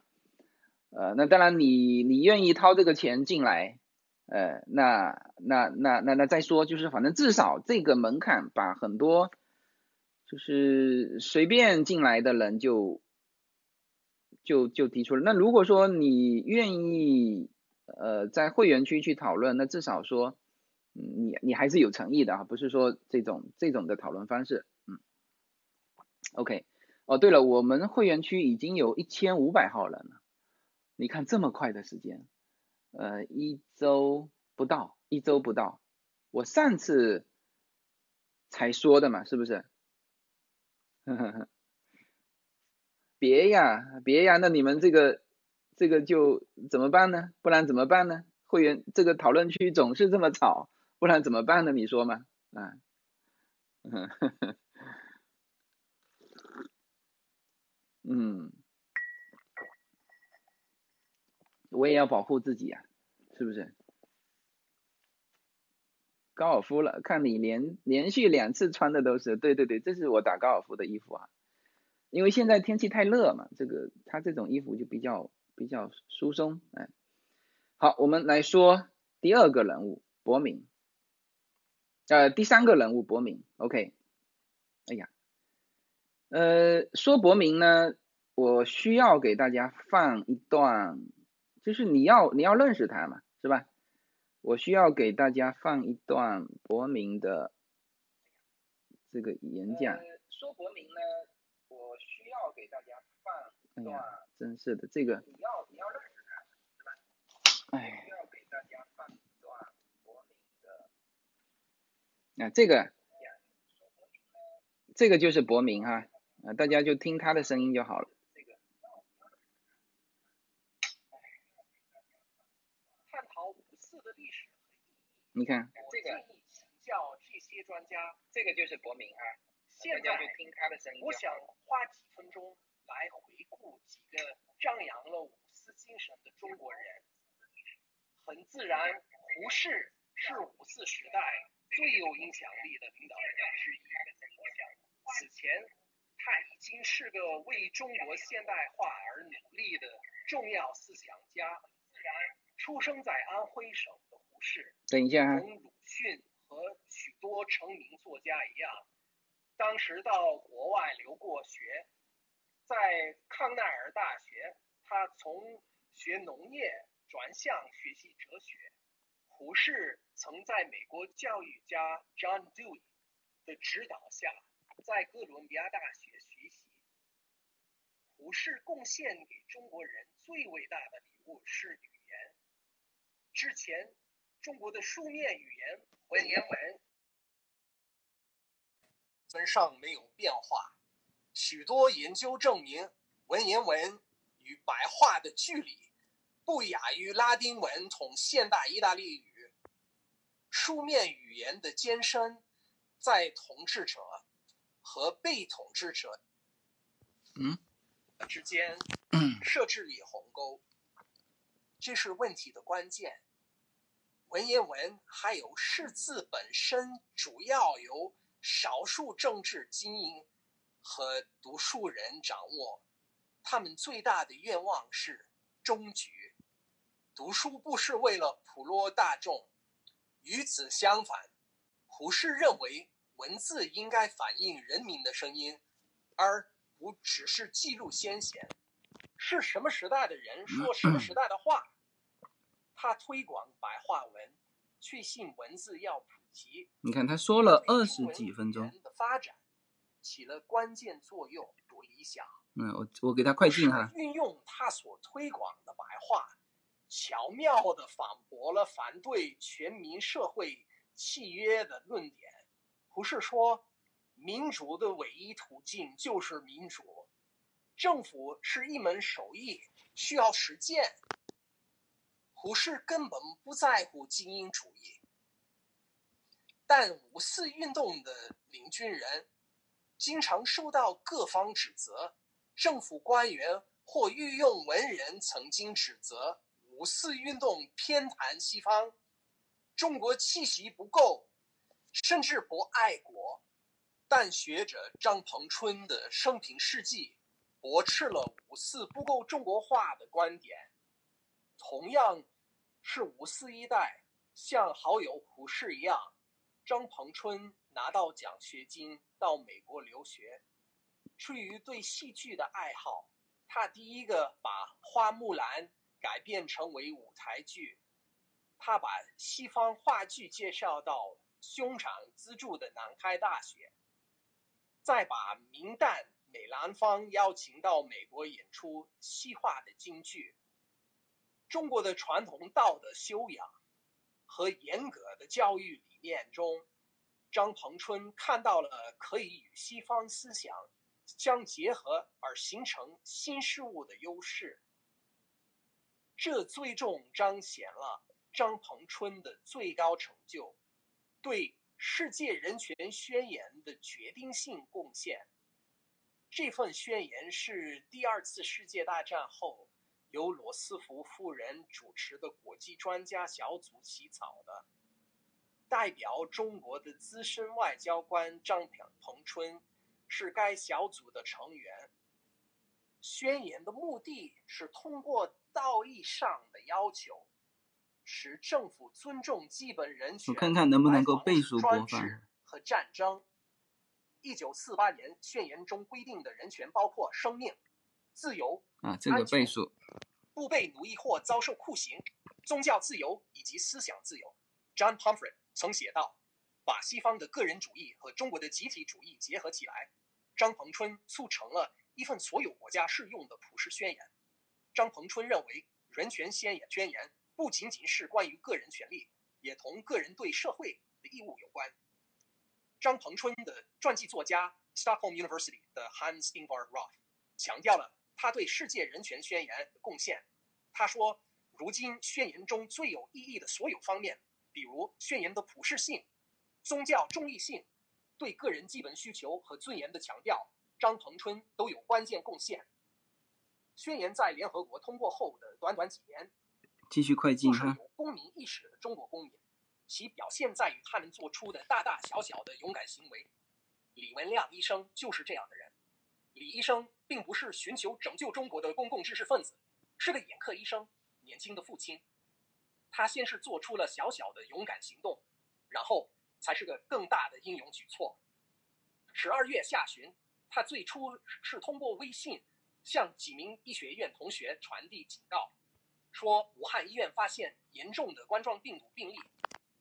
呃，那当然你你愿意掏这个钱进来，呃，那那那那那再说，就是反正至少这个门槛把很多，就是随便进来的人就就就提出了。那如果说你愿意呃在会员区去讨论，那至少说你你还是有诚意的啊，不是说这种这种的讨论方式，嗯，OK，哦对了，我们会员区已经有一千五百号人了，你看这么快的时间，呃一周不到，一周不到，我上次才说的嘛，是不是？<laughs> 别呀，别呀，那你们这个这个就怎么办呢？不然怎么办呢？会员这个讨论区总是这么吵，不然怎么办呢？你说嘛？啊，<laughs> 嗯，我也要保护自己呀，是不是？高尔夫了，看你连连续两次穿的都是，对对对，这是我打高尔夫的衣服啊。因为现在天气太热嘛，这个他这种衣服就比较比较疏松，哎，好，我们来说第二个人物伯明，呃，第三个人物伯明，OK，哎呀，呃，说伯明呢，我需要给大家放一段，就是你要你要认识他嘛，是吧？我需要给大家放一段伯明的这个演讲。说伯明呢。我需要给大家放一段，真是的，这个你要你要认识他，是吧？哎，需要给大家放一段伯明的，啊，这个，这个就是伯明哈，啊，大家就听他的声音就好了。探讨五四的历史你看，这个叫这些专家，这个就是伯明哈。现在就听他的声音。我想花几分钟来回顾几个张扬了五四精神的中国人。很自然，胡适是五四时代最有影响力的领导人之一。此前，他已经是个为中国现代化而努力的重要思想家。出生在安徽省的胡适，等一下，同鲁迅和许多成名作家一样。当时到国外留过学，在康奈尔大学，他从学农业转向学习哲学。胡适曾在美国教育家 John Dewey 的指导下，在哥伦比亚大学学习。胡适贡献给中国人最伟大的礼物是语言。之前，中国的书面语言文言文。分上没有变化，许多研究证明，文言文与白话的距离不亚于拉丁文同现代意大利语。书面语言的艰深，在统治者和被统治者嗯之间 <clears throat> 设置了鸿沟，这是问题的关键。文言文还有识字本身，主要由。少数政治精英和读书人掌握，他们最大的愿望是终局。读书不是为了普罗大众。与此相反，胡适认为文字应该反映人民的声音，而不只是记录先贤。是什么时代的人说什么时代的话。他推广白话文，确信文字要普及。你看，他说了二十几分钟。的发展起了关键作用，多理想。嗯，我我给他快进哈。运用他所推广的白话，巧妙的反驳了反对全民社会契约的论点。不是说，民主的唯一途径就是民主，政府是一门手艺，需要实践。胡适根本不在乎精英主义。但五四运动的领军人经常受到各方指责，政府官员或御用文人曾经指责五四运动偏袒西方，中国气息不够，甚至不爱国。但学者张彭春的生平事迹驳斥了五四不够中国化的观点。同样是五四一代，像好友胡适一样。张彭春拿到奖学金到美国留学，出于对戏剧的爱好，他第一个把花木兰改编成为舞台剧，他把西方话剧介绍到兄长资助的南开大学，再把明旦、美兰芳邀请到美国演出西化的京剧。中国的传统道德修养和严格的教育理念中，张彭春看到了可以与西方思想。相结合而形成新事物的优势，这最终彰显了张彭春的最高成就，对《世界人权宣言》的决定性贡献。这份宣言是第二次世界大战后由罗斯福夫人主持的国际专家小组起草的，代表中国的资深外交官张彭春。是该小组的成员。宣言的目的是通过道义上的要求，使政府尊重基本人权，我看看能不能够背书播放。和战争。一九四八年宣言中规定的人权包括生命、自由啊，这个倍数，不被奴役或遭受酷刑、宗教自由以及思想自由。John Pomfret 曾写道：“把西方的个人主义和中国的集体主义结合起来。”张彭春促成了一份所有国家适用的普世宣言。张彭春认为，人权宣言宣言不仅仅是关于个人权利，也同个人对社会的义务有关。张彭春的传记作家 Stockholm University 的 Hans Ingvar Roth 强调了他对世界人权宣言的贡献。他说：“如今宣言中最有意义的所有方面，比如宣言的普适性、宗教中立性。”对个人基本需求和尊严的强调，张彭春都有关键贡献。宣言在联合国通过后的短短几年，继续快进哈。有公民意识的中国公民，其表现在于他们做出的大大小小的勇敢行为。李文亮医生就是这样的人。李医生并不是寻求拯救中国的公共知识分子，是个眼科医生，年轻的父亲。他先是做出了小小的勇敢行动，然后。才是个更大的英勇举措。十二月下旬，他最初是通过微信向几名医学院同学传递警告，说武汉医院发现严重的冠状病毒病例，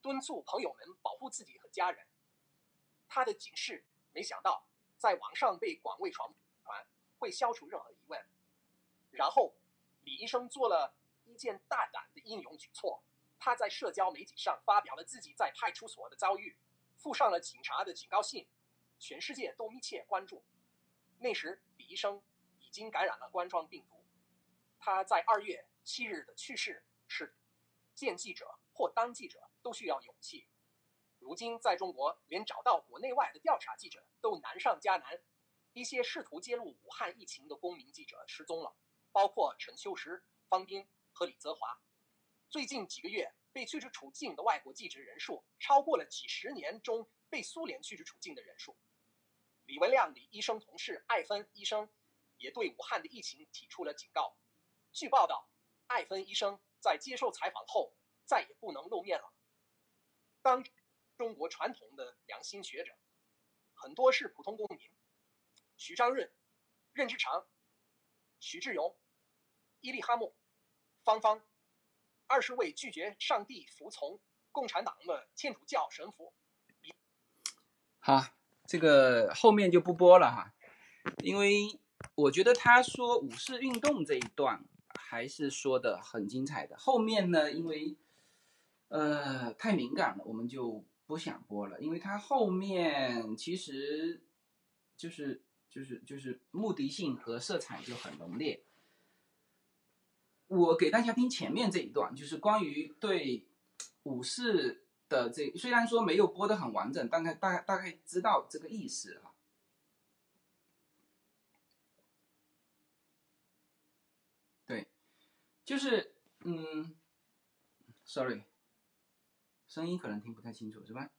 敦促朋友们保护自己和家人。他的警示没想到在网上被广为传传，会消除任何疑问。然后，李医生做了一件大胆的英勇举措。他在社交媒体上发表了自己在派出所的遭遇，附上了警察的警告信，全世界都密切关注。那时，李医生已经感染了冠状病毒。他在二月七日的去世是见记者或当记者都需要勇气。如今，在中国，连找到国内外的调查记者都难上加难。一些试图揭露武汉疫情的公民记者失踪了，包括陈秀实、方斌和李泽华。最近几个月被驱逐出境的外国记者人数超过了几十年中被苏联驱逐出境的人数。李文亮李医生同事艾芬医生也对武汉的疫情提出了警告。据报道，艾芬医生在接受采访后再也不能露面了。当中国传统的良心学者，很多是普通公民，徐章润、任志长、徐志勇、伊利哈木、方方。二十位拒绝上帝服从共产党的天主教神父。好，这个后面就不播了哈，因为我觉得他说五四运动这一段还是说的很精彩的。后面呢，因为呃太敏感了，我们就不想播了，因为他后面其实就是就是就是目的性和色彩就很浓烈。我给大家听前面这一段，就是关于对武士的这，虽然说没有播的很完整，大概大概大概知道这个意思哈。对，就是嗯，sorry，声音可能听不太清楚，是吧？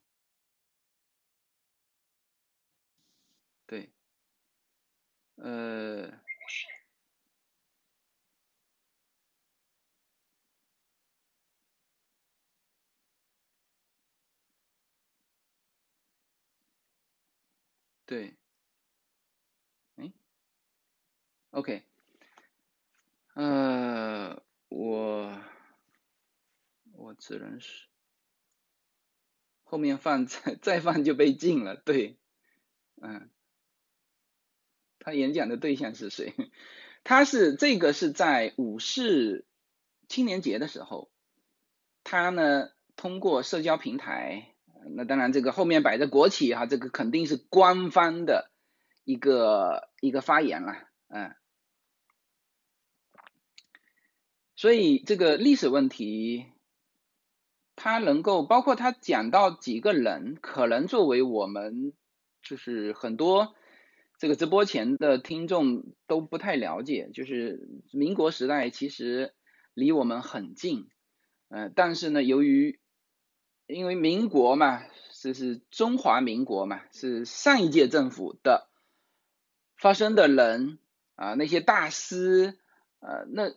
对，呃。对，哎，OK，呃，我我只能是后面放再 <laughs> 再放就被禁了，对，嗯，他演讲的对象是谁？他是这个是在五四青年节的时候，他呢通过社交平台，那当然这个后面摆着国旗哈，这个肯定是官方的一个一个发言了，嗯。所以这个历史问题，他能够包括他讲到几个人，可能作为我们就是很多这个直播前的听众都不太了解，就是民国时代其实离我们很近，嗯，但是呢，由于因为民国嘛，这是中华民国嘛，是上一届政府的发生的人啊，那些大师，呃，那。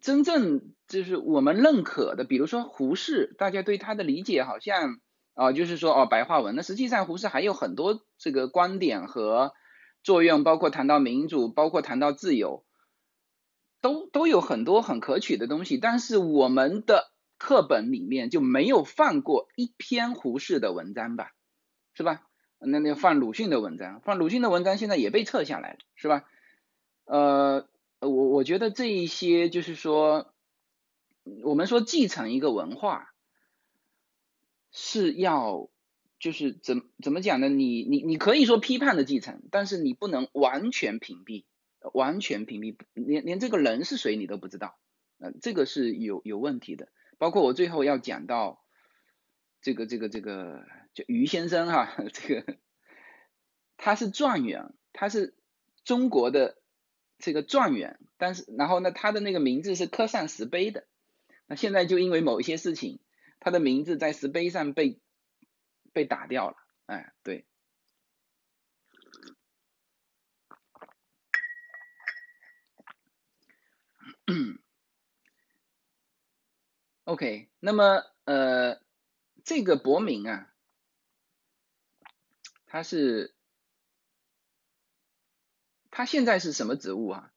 真正就是我们认可的，比如说胡适，大家对他的理解好像啊，就是说哦白话文。那实际上胡适还有很多这个观点和作用，包括谈到民主，包括谈到自由，都都有很多很可取的东西。但是我们的课本里面就没有放过一篇胡适的文章吧，是吧？那那放鲁迅的文章，放鲁迅的文章现在也被撤下来了，是吧？呃。我我觉得这一些就是说，我们说继承一个文化，是要就是怎怎么讲呢？你你你可以说批判的继承，但是你不能完全屏蔽，完全屏蔽，连连这个人是谁你都不知道，呃，这个是有有问题的。包括我最后要讲到这个这个这个就于先生哈，<laughs> 这个他是状元，他是中国的。这个状元，但是然后呢，他的那个名字是刻上石碑的。那现在就因为某一些事情，他的名字在石碑上被被打掉了。哎，对。OK，那么呃，这个伯明啊，他是。他现在是什么职务啊？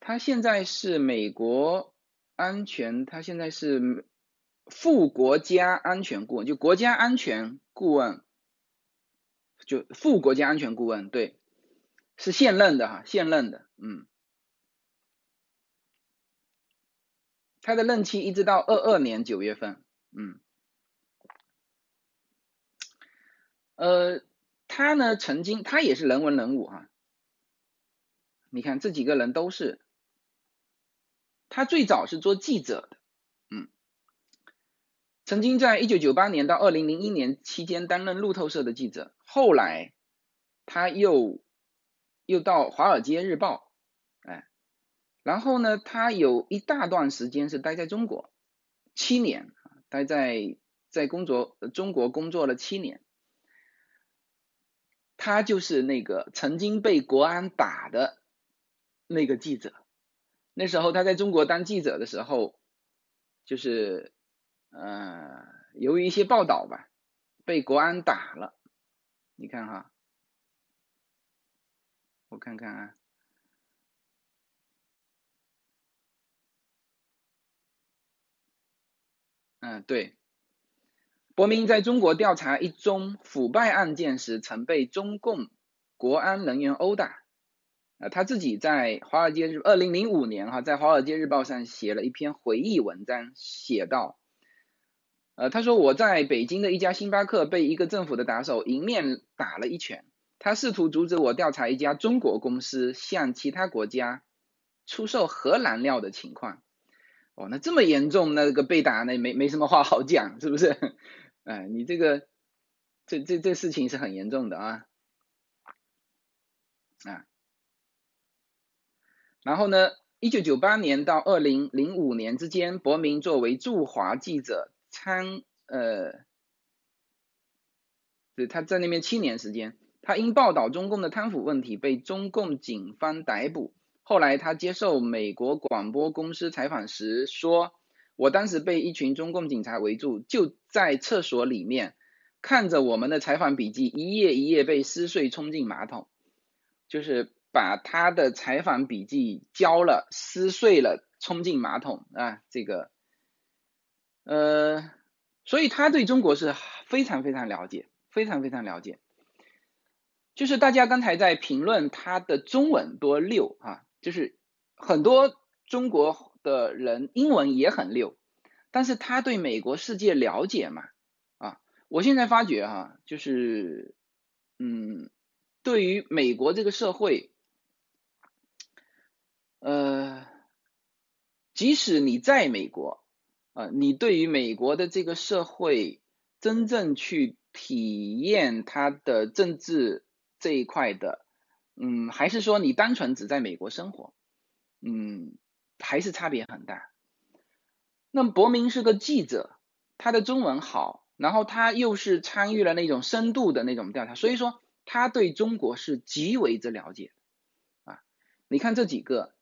他现在是美国安全，他现在是副国家安全顾问，就国家安全顾问，就副国家安全顾问，对，是现任的哈，现任的，嗯，他的任期一直到二二年九月份，嗯，呃，他呢曾经，他也是人文人物哈。你看这几个人都是，他最早是做记者的，曾经在一九九八年到二零零一年期间担任路透社的记者，后来他又又到华尔街日报，哎，然后呢，他有一大段时间是待在中国，七年，待在在工作中国工作了七年，他就是那个曾经被国安打的。那个记者，那时候他在中国当记者的时候，就是，呃，由于一些报道吧，被国安打了。你看哈，我看看啊，嗯，对，伯明在中国调查一宗腐败案件时，曾被中共国安人员殴打。啊，他自己在《华尔街日》二零零五年哈，在《华尔街日报》上写了一篇回忆文章，写道，呃，他说我在北京的一家星巴克被一个政府的打手迎面打了一拳，他试图阻止我调查一家中国公司向其他国家出售核燃料的情况。哦，那这么严重，那个被打那没没什么话好讲，是不是？<laughs> 哎，你这个这这这事情是很严重的啊，啊。然后呢？一九九八年到二零零五年之间，伯明作为驻华记者参呃，对，他在那边七年时间，他因报道中共的贪腐问题被中共警方逮捕。后来他接受美国广播公司采访时说：“我当时被一群中共警察围住，就在厕所里面看着我们的采访笔记一页一页被撕碎冲进马桶，就是。”把他的采访笔记交了，撕碎了，冲进马桶啊，这个，呃，所以他对中国是非常非常了解，非常非常了解。就是大家刚才在评论他的中文多溜啊，就是很多中国的人英文也很溜，但是他对美国世界了解嘛啊，我现在发觉哈，就是嗯，对于美国这个社会，呃，即使你在美国呃，你对于美国的这个社会真正去体验它的政治。这一块的，嗯，还是说你单纯只在美国生活，嗯，还是差别很大。那伯明是个记者，他的中文好，然后他又是参与了那种深度的那种调查，所以说他对中国是极为之了解啊。你看这几个，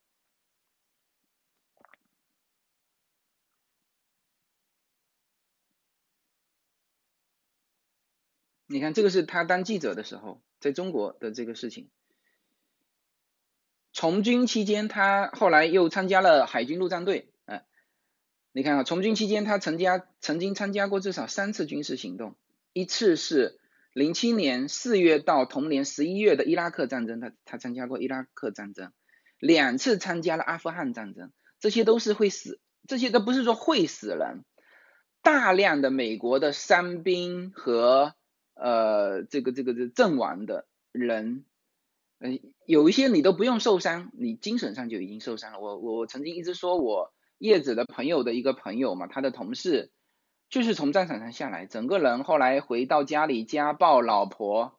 你看这个是他当记者的时候。在中国的这个事情，从军期间，他后来又参加了海军陆战队。哎，你看啊，从军期间他曾加曾经参加过至少三次军事行动，一次是零七年四月到同年十一月的伊拉克战争，他他参加过伊拉克战争，两次参加了阿富汗战争，这些都是会死，这些都不是说会死人，大量的美国的伤兵和。呃，这个这个这阵亡的人，嗯，有一些你都不用受伤，你精神上就已经受伤了。我我曾经一直说我叶子的朋友的一个朋友嘛，他的同事就是从战场上下来，整个人后来回到家里家暴老婆，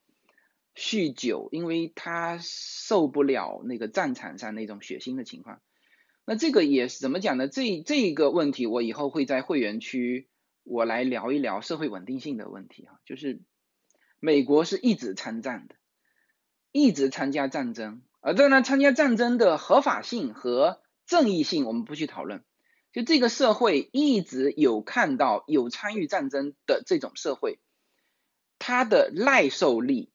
酗酒，因为他受不了那个战场上那种血腥的情况。那这个也是怎么讲呢？这这个问题我以后会在会员区我来聊一聊社会稳定性的问题啊，就是。美国是一直参战的，一直参加战争，而这呢，参加战争的合法性和正义性，我们不去讨论。就这个社会一直有看到有参与战争的这种社会，它的耐受力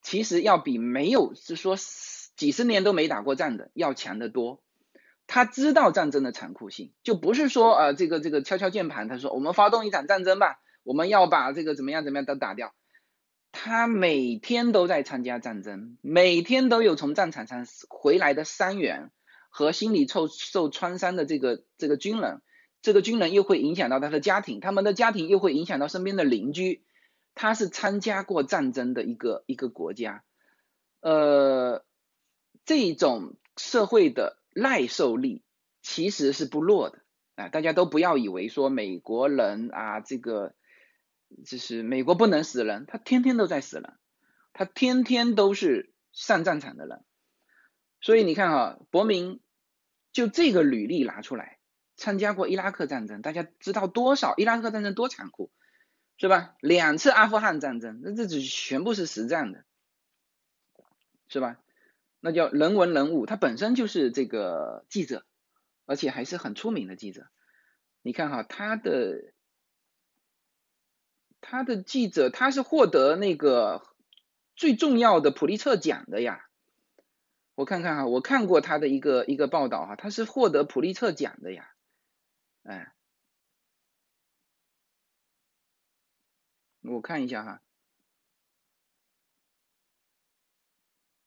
其实要比没有是说几十年都没打过仗的要强得多。他知道战争的残酷性，就不是说呃这个这个敲敲键盘，他说我们发动一场战争吧，我们要把这个怎么样怎么样都打掉。他每天都在参加战争，每天都有从战场上回来的伤员和心理受受创伤的这个这个军人，这个军人又会影响到他的家庭，他们的家庭又会影响到身边的邻居。他是参加过战争的一个一个国家，呃，这种社会的耐受力其实是不弱的啊！大家都不要以为说美国人啊这个。就是美国不能死人，他天天都在死人，他天天都是上战场的人，所以你看哈，伯明就这个履历拿出来，参加过伊拉克战争，大家知道多少伊拉克战争多残酷，是吧？两次阿富汗战争，那这只全部是实战的，是吧？那叫人文人物，他本身就是这个记者，而且还是很出名的记者，你看哈，他的。他的记者，他是获得那个最重要的普利策奖的呀。我看看哈，我看过他的一个一个报道哈，他是获得普利策奖的呀。哎，我看一下哈。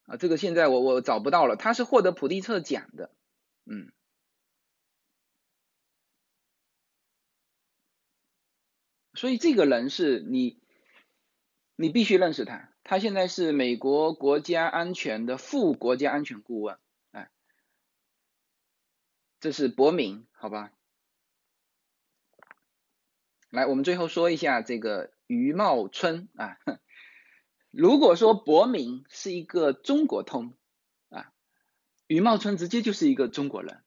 啊，这个现在我我找不到了，他是获得普利策奖的，嗯。所以这个人是你，你必须认识他。他现在是美国国家安全的副国家安全顾问，哎，这是伯明，好吧？来，我们最后说一下这个余茂春啊。如果说伯明是一个中国通啊，余茂春直接就是一个中国人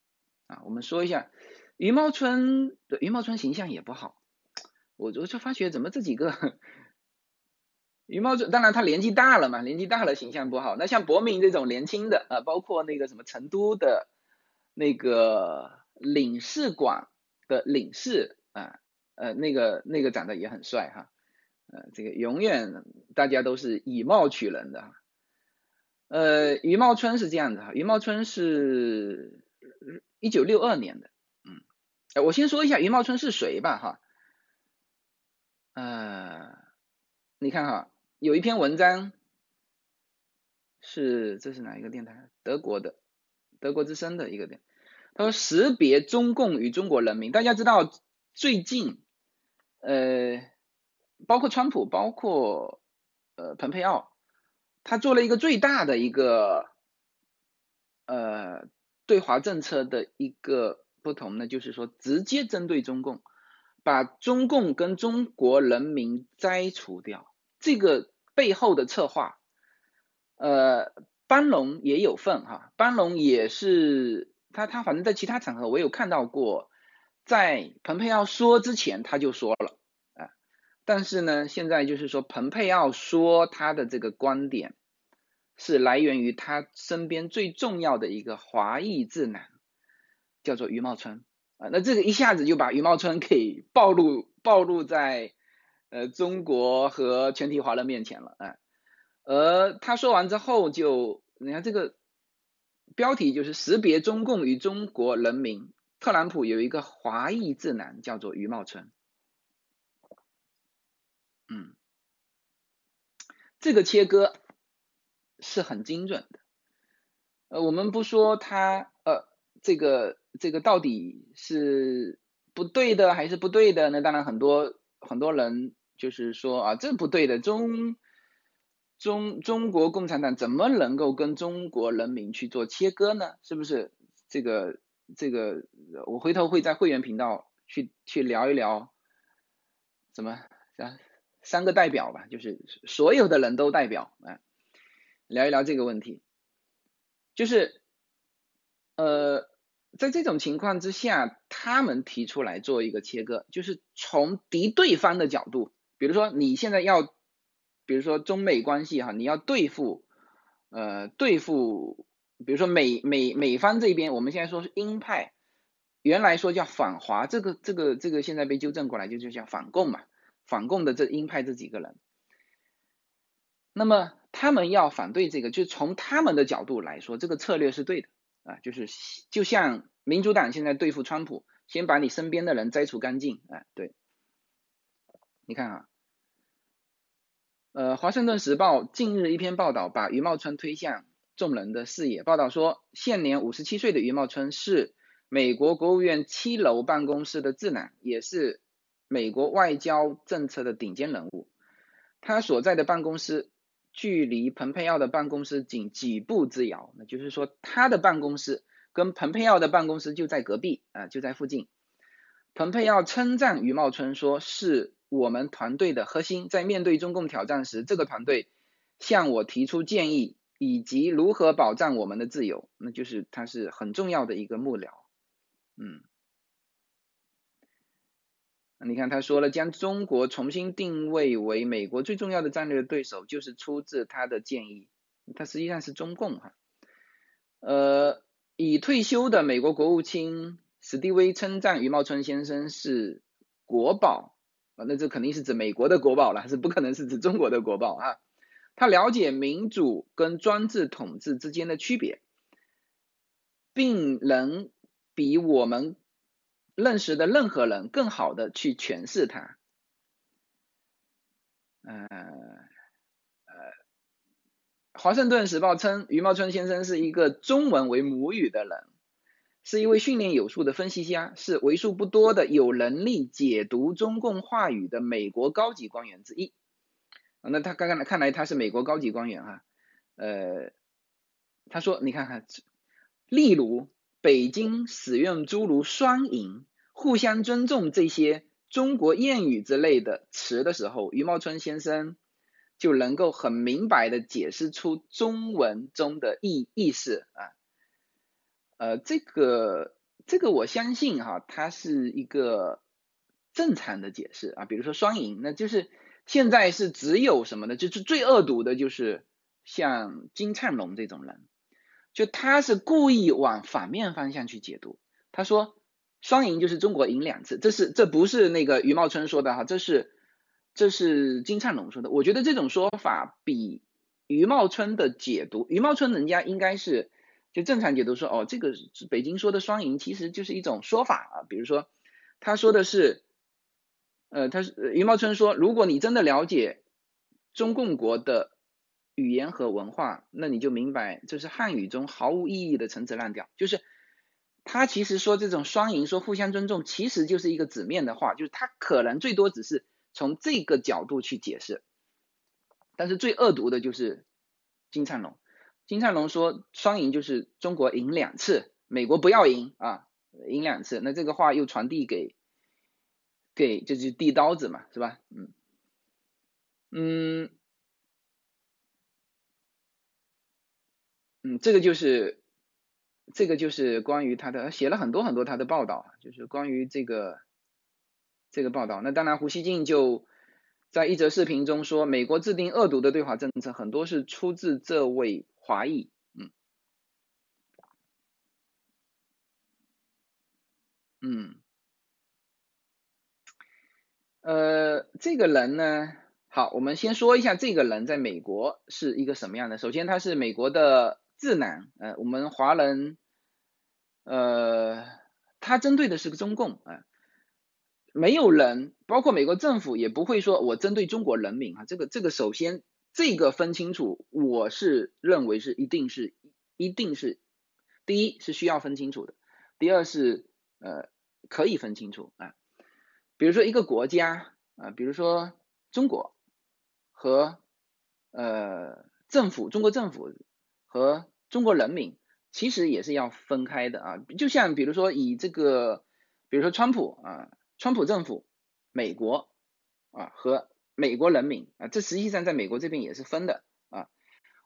啊。我们说一下余茂春的余茂春形象也不好。我我就发觉怎么这几个余茂春，当然他年纪大了嘛，年纪大了形象不好。那像伯明这种年轻的啊，包括那个什么成都的那个领事馆的领事啊，呃，那个那个长得也很帅哈，呃，这个永远大家都是以貌取人的。呃，余茂春是这样的哈，余茂春是一九六二年的，嗯，哎，我先说一下余茂春是谁吧哈，呃，你看哈，有一篇文章是这是哪一个电台？德国的，德国之声的一个电，他说识别中共与中国人民，大家知道最近，呃，包括川普，包括呃蓬佩奥。他做了一个最大的一个呃对华政策的一个不同呢，就是说直接针对中共，把中共跟中国人民摘除掉。这个背后的策划，呃，班农也有份哈，班农也是他他反正在其他场合我有看到过，在蓬佩奥说之前他就说了啊。但是呢，现在就是说，蓬佩奥说他的这个观点是来源于他身边最重要的一个华裔智囊，叫做余茂春啊。那这个一下子就把余茂春给暴露暴露在呃中国和全体华人面前了啊。而他说完之后，就你看这个标题就是识别中共与中国人民，特朗普有一个华裔智囊叫做余茂春。嗯，这个切割是很精准的。呃，我们不说他呃，这个这个到底是不对的还是不对的？那当然很多很多人就是说啊，这不对的。中中中国共产党怎么能够跟中国人民去做切割呢？是不是？这个这个，我回头会在会员频道去去聊一聊，怎么啊？三个代表吧，就是所有的人都代表啊，聊一聊这个问题，就是呃，在这种情况之下，他们提出来做一个切割，就是从敌对方的角度，比如说你现在要，比如说中美关系哈，你要对付呃对付，比如说美美美方这边，我们现在说是鹰派，原来说叫反华，这个这个这个现在被纠正过来，就就叫反共嘛。反共的这鹰派这几个人，那么他们要反对这个，就从他们的角度来说，这个策略是对的啊，就是就像民主党现在对付川普，先把你身边的人摘除干净啊，对，你看啊，呃，华盛顿时报近日一篇报道把余茂春推向众人的视野，报道说，现年五十七岁的余茂春是美国国务院七楼办公室的智囊，也是。美国外交政策的顶尖人物，他所在的办公室距离蓬佩奥的办公室仅几步之遥，那就是说他的办公室跟蓬佩奥的办公室就在隔壁啊，就在附近。蓬佩奥称赞余茂春说：“是我们团队的核心，在面对中共挑战时，这个团队向我提出建议，以及如何保障我们的自由，那就是他是很重要的一个幕僚。”嗯。你看，他说了，将中国重新定位为美国最重要的战略对手，就是出自他的建议。他实际上是中共哈。呃，已退休的美国国务卿史蒂威称赞余茂春先生是国宝啊，那这肯定是指美国的国宝了，是不可能是指中国的国宝啊。他了解民主跟专制统治之间的区别，并能比我们。认识的任何人更好的去诠释它。呃呃，华盛顿时报称，余茂春先生是一个中文为母语的人，是一位训练有素的分析家，是为数不多的有能力解读中共话语的美国高级官员之一。那他刚刚来看来他是美国高级官员哈。呃，他说，你看看，例如北京使用诸如“双赢”。互相尊重这些中国谚语之类的词的时候，余茂春先生就能够很明白的解释出中文中的意意思啊。呃，这个这个我相信哈，它是一个正常的解释啊。比如说双赢，那就是现在是只有什么呢？就是最恶毒的，就是像金灿龙这种人，就他是故意往反面方向去解读。他说。双赢就是中国赢两次，这是这不是那个余茂春说的哈，这是这是金灿龙说的。我觉得这种说法比余茂春的解读，余茂春人家应该是就正常解读说，哦，这个北京说的双赢其实就是一种说法啊，比如说他说的是，呃，他是余茂春说，如果你真的了解中共国的语言和文化，那你就明白这是汉语中毫无意义的陈词滥调，就是他其实说这种双赢，说互相尊重，其实就是一个纸面的话，就是他可能最多只是从这个角度去解释。但是最恶毒的就是金灿龙，金灿龙说双赢就是中国赢两次，美国不要赢啊，赢两次，那这个话又传递给给就是递刀子嘛，是吧？嗯嗯嗯，这个就是这个就是关于他的写了很多很多他的报道，就是关于这个这个报道。那当然胡锡进就。在一则视频中说，美国制定恶毒的对华政策，很多是出自这位华裔。嗯嗯，呃，这个人呢，好，我们先说一下这个人在美国是一个什么样的。首先，他是美国的智囊，呃，我们华人，呃，他针对的是个中共，啊。没有人，包括美国政府也不会说我针对中国人民啊，这个这个首先这个分清楚，我是认为是一定是一定是第一是需要分清楚的，第二是呃可以分清楚啊，比如说一个国家啊，比如说中国和呃政府，中国政府和中国人民其实也是要分开的啊，就像比如说以这个，比如说川普啊。川普政府，美国啊和美国人民啊，这实际上在美国这边也是分的啊。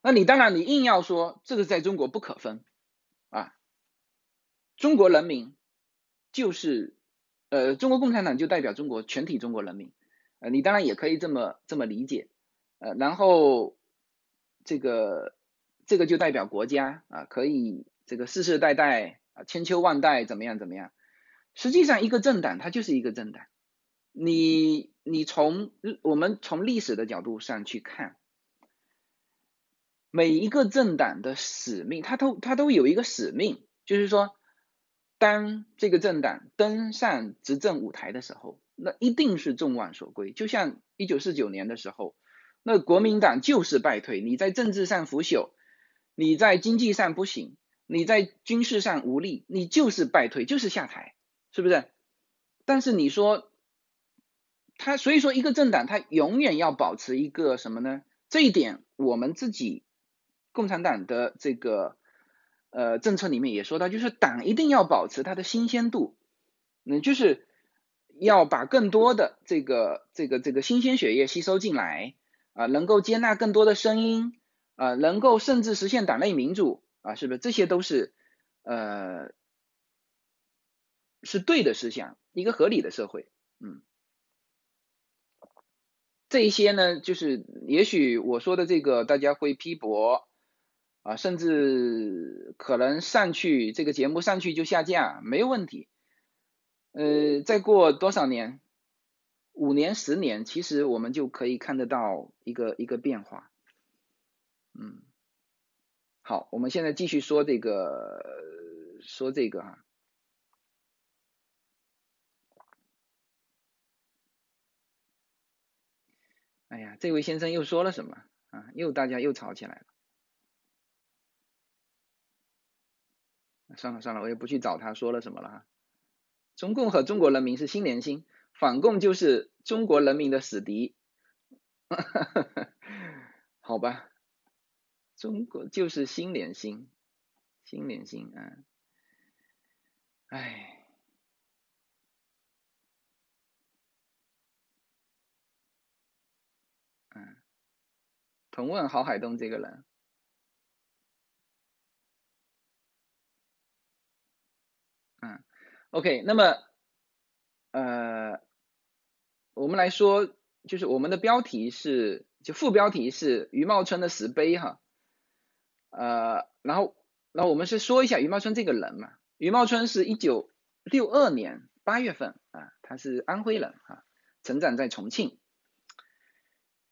那你当然你硬要说这个在中国不可分啊，中国人民就是呃中国共产党就代表中国全体中国人民，呃你当然也可以这么这么理解，呃然后这个这个就代表国家啊，可以这个世世代代啊千秋万代怎么样怎么样。实际上，一个政党它就是一个政党。你你从我们从历史的角度上去看，每一个政党的使命，它都它都有一个使命，就是说，当这个政党登上执政舞台的时候，那一定是众望所归。就像一九四九年的时候，那国民党就是败退，你在政治上腐朽，你在经济上不行，你在军事上无力，你就是败退，就是下台。是不是？但是你说他，所以说一个政党，他永远要保持一个什么呢？这一点我们自己共产党的这个呃政策里面也说到，就是党一定要保持它的新鲜度，嗯，就是要把更多的这个这个这个新鲜血液吸收进来啊，能够接纳更多的声音啊，能够甚至实现党内民主啊，是不是？这些都是呃。是对的思想，一个合理的社会，嗯，这一些呢，就是也许我说的这个大家会批驳啊，甚至可能上去这个节目上去就下架，没有问题。呃，再过多少年，五年、十年，其实我们就可以看得到一个一个变化。嗯，好，我们现在继续说这个，说这个哈。哎呀，这位先生又说了什么啊？又大家又吵起来了。算了算了，我也不去找他说了什么了哈。中共和中国人民是心连心，反共就是中国人民的死敌。<laughs> 好吧，中国就是心连心，心连心啊。哎。同问郝海东这个人，嗯，OK，那么，呃，我们来说，就是我们的标题是，就副标题是余茂春的石碑哈，呃，然后，然后我们是说一下余茂春这个人嘛，余茂春是一九六二年八月份啊，他是安徽人啊，成长在重庆。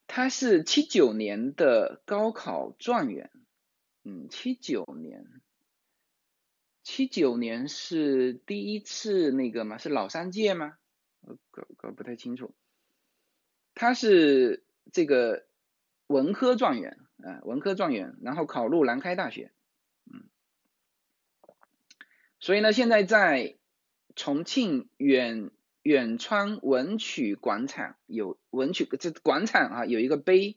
他是七九年的高考状元，嗯，七九年，七九年是第一次那个吗？是老三届吗？我搞搞不太清楚。他是这个文科状元，啊，文科状元，然后考入南开大学，嗯，所以呢，现在在重庆远。远川文曲广场有文曲这广场啊，有一个碑，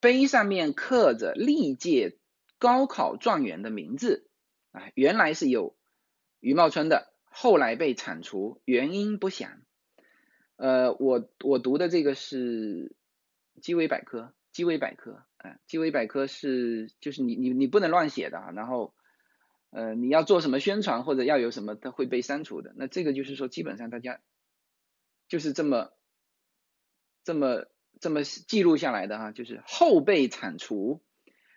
碑上面刻着历届高考状元的名字啊，原来是有余茂春的，后来被铲除，原因不详。呃，我我读的这个是鸡尾百科，鸡尾百科啊，鸡尾百科是就是你你你不能乱写的啊，然后呃你要做什么宣传或者要有什么，它会被删除的。那这个就是说，基本上大家。就是这么这么这么记录下来的哈，就是后被铲除，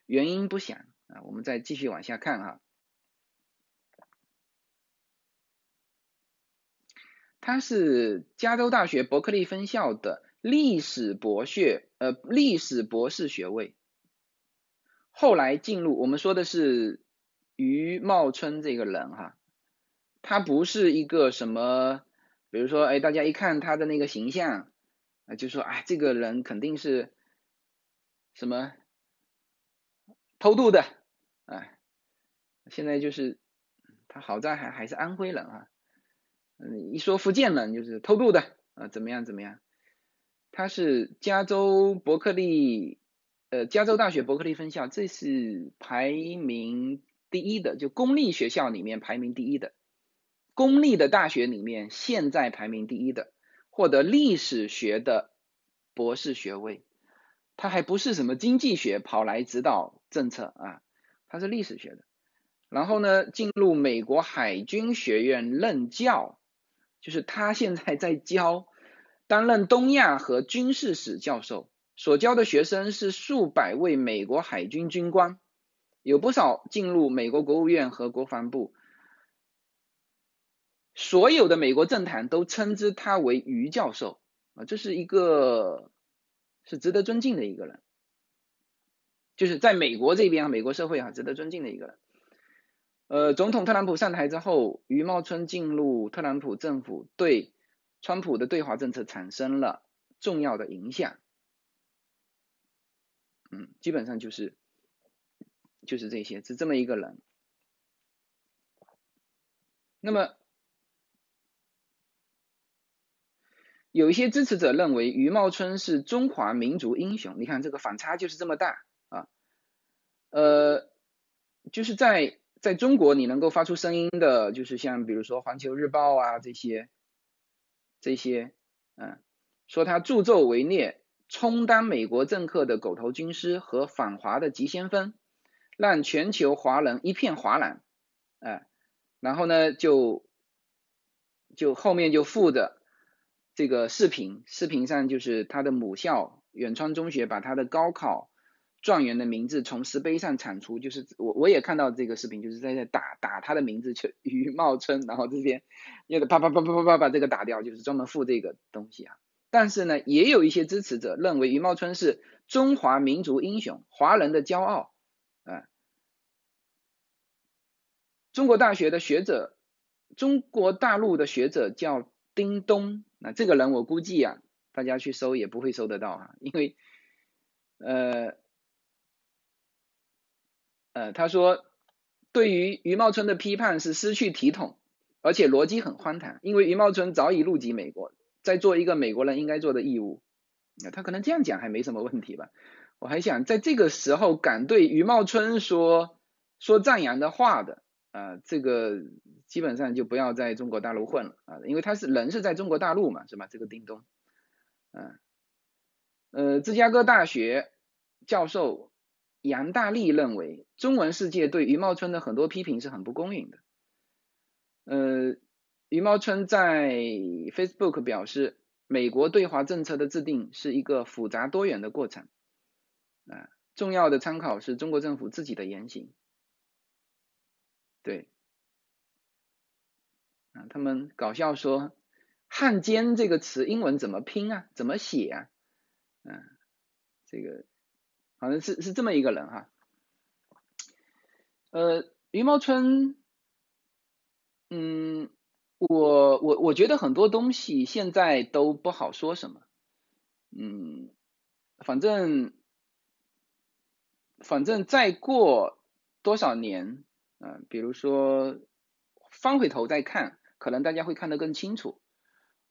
原因不详啊。我们再继续往下看哈，他是加州大学伯克利分校的历史博学呃历史博士学位，后来进入我们说的是余茂春这个人哈，他不是一个什么。比如说，哎，大家一看他的那个形象，啊，就说，哎，这个人肯定是什么偷渡的，哎，现在就是他好在还还是安徽人啊，嗯，一说福建人就是偷渡的，啊，怎么样怎么样？他是加州伯克利，呃，加州大学伯克利分校，这是排名第一的，就公立学校里面排名第一的。公立的大学里面，现在排名第一的，获得历史学的博士学位，他还不是什么经济学跑来指导政策啊，他是历史学的。然后呢，进入美国海军学院任教，就是他现在在教，担任东亚和军事史教授，所教的学生是数百位美国海军军官，有不少进入美国国务院和国防部。所有的美国政坛都称之他为于教授啊，这是一个是值得尊敬的一个人，就是在美国这边啊，美国社会啊，值得尊敬的一个人。呃，总统特朗普上台之后，余茂春进入特朗普政府，对川普的对华政策产生了重要的影响。嗯，基本上就是就是这些，是这么一个人。那么。有一些支持者认为余茂春是中华民族英雄，你看这个反差就是这么大啊。呃，就是在在中国你能够发出声音的，就是像比如说环球日报啊这些这些，嗯，说他助纣为虐，充当美国政客的狗头军师和反华的急先锋，让全球华人一片哗然，哎，然后呢就就后面就附着。这个视频，视频上就是他的母校远川中学把他的高考状元的名字从石碑上铲除，就是我我也看到这个视频，就是在在打打他的名字，就余茂春，然后这边又得啪啪啪啪啪啪把这个打掉，就是专门附这个东西啊。但是呢，也有一些支持者认为余茂春是中华民族英雄，华人的骄傲啊。中国大学的学者，中国大陆的学者叫丁东。那这个人我估计啊，大家去搜也不会搜得到啊，因为，呃，呃，他说对于余茂春的批判是失去体统，而且逻辑很荒唐，因为余茂春早已入籍美国，在做一个美国人应该做的义务，那他可能这样讲还没什么问题吧？我还想在这个时候敢对余茂春说说赞扬的话的。啊，这个基本上就不要在中国大陆混了啊，因为他是人是在中国大陆嘛，是吧？这个叮咚，嗯，呃，芝加哥大学教授杨大力认为，中文世界对余茂春的很多批评是很不公允的。呃，余茂春在 Facebook 表示，美国对华政策的制定是一个复杂多元的过程，啊，重要的参考是中国政府自己的言行。对，啊，他们搞笑说“汉奸”这个词英文怎么拼啊？怎么写啊？嗯，这个好像是是这么一个人哈。呃，余茂春，嗯，我我我觉得很多东西现在都不好说什么，嗯，反正反正再过多少年，嗯，比如说翻回头再看，可能大家会看得更清楚，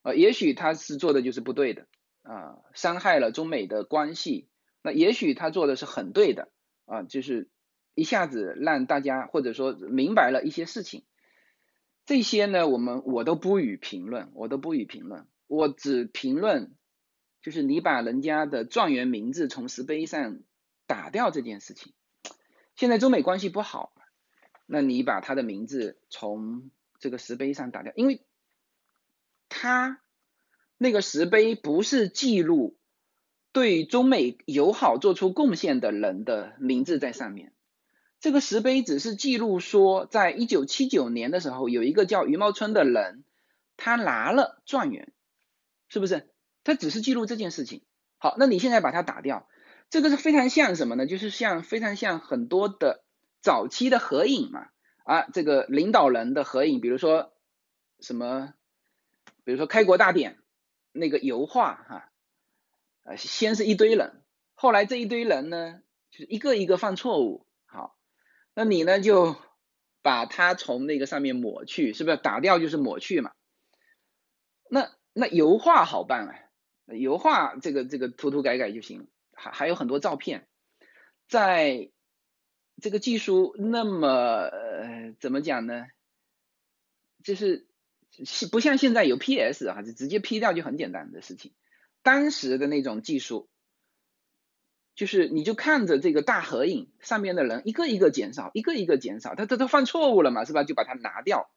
呃，也许他是做的就是不对的，啊，伤害了中美的关系，那也许他做的是很对的，啊，就是。一下子让大家或者说明白了一些事情，这些呢，我们我都不予评论，我都不予评论，我只评论就是你把人家的状元名字从石碑上打掉这件事情。现在中美关系不好，那你把他的名字从这个石碑上打掉，因为他那个石碑不是记录对中美友好做出贡献的人的名字在上面。这个石碑只是记录说，在一九七九年的时候，有一个叫余茂春的人，他拿了状元，是不是？他只是记录这件事情。好，那你现在把它打掉，这个是非常像什么呢？就是像非常像很多的早期的合影嘛，啊，这个领导人的合影，比如说什么，比如说开国大典那个油画哈，呃，先是一堆人，后来这一堆人呢，就是一个一个犯错误。那你呢就把它从那个上面抹去，是不是打掉就是抹去嘛？那那油画好办啊，油画这个这个涂涂改改就行，还还有很多照片，在这个技术那么呃怎么讲呢？就是不像现在有 PS 啊，就直接 P 掉就很简单的事情，当时的那种技术。就是你就看着这个大合影上面的人一个一个减少，一个一个减少，他他都犯错误了嘛，是吧？就把它拿掉。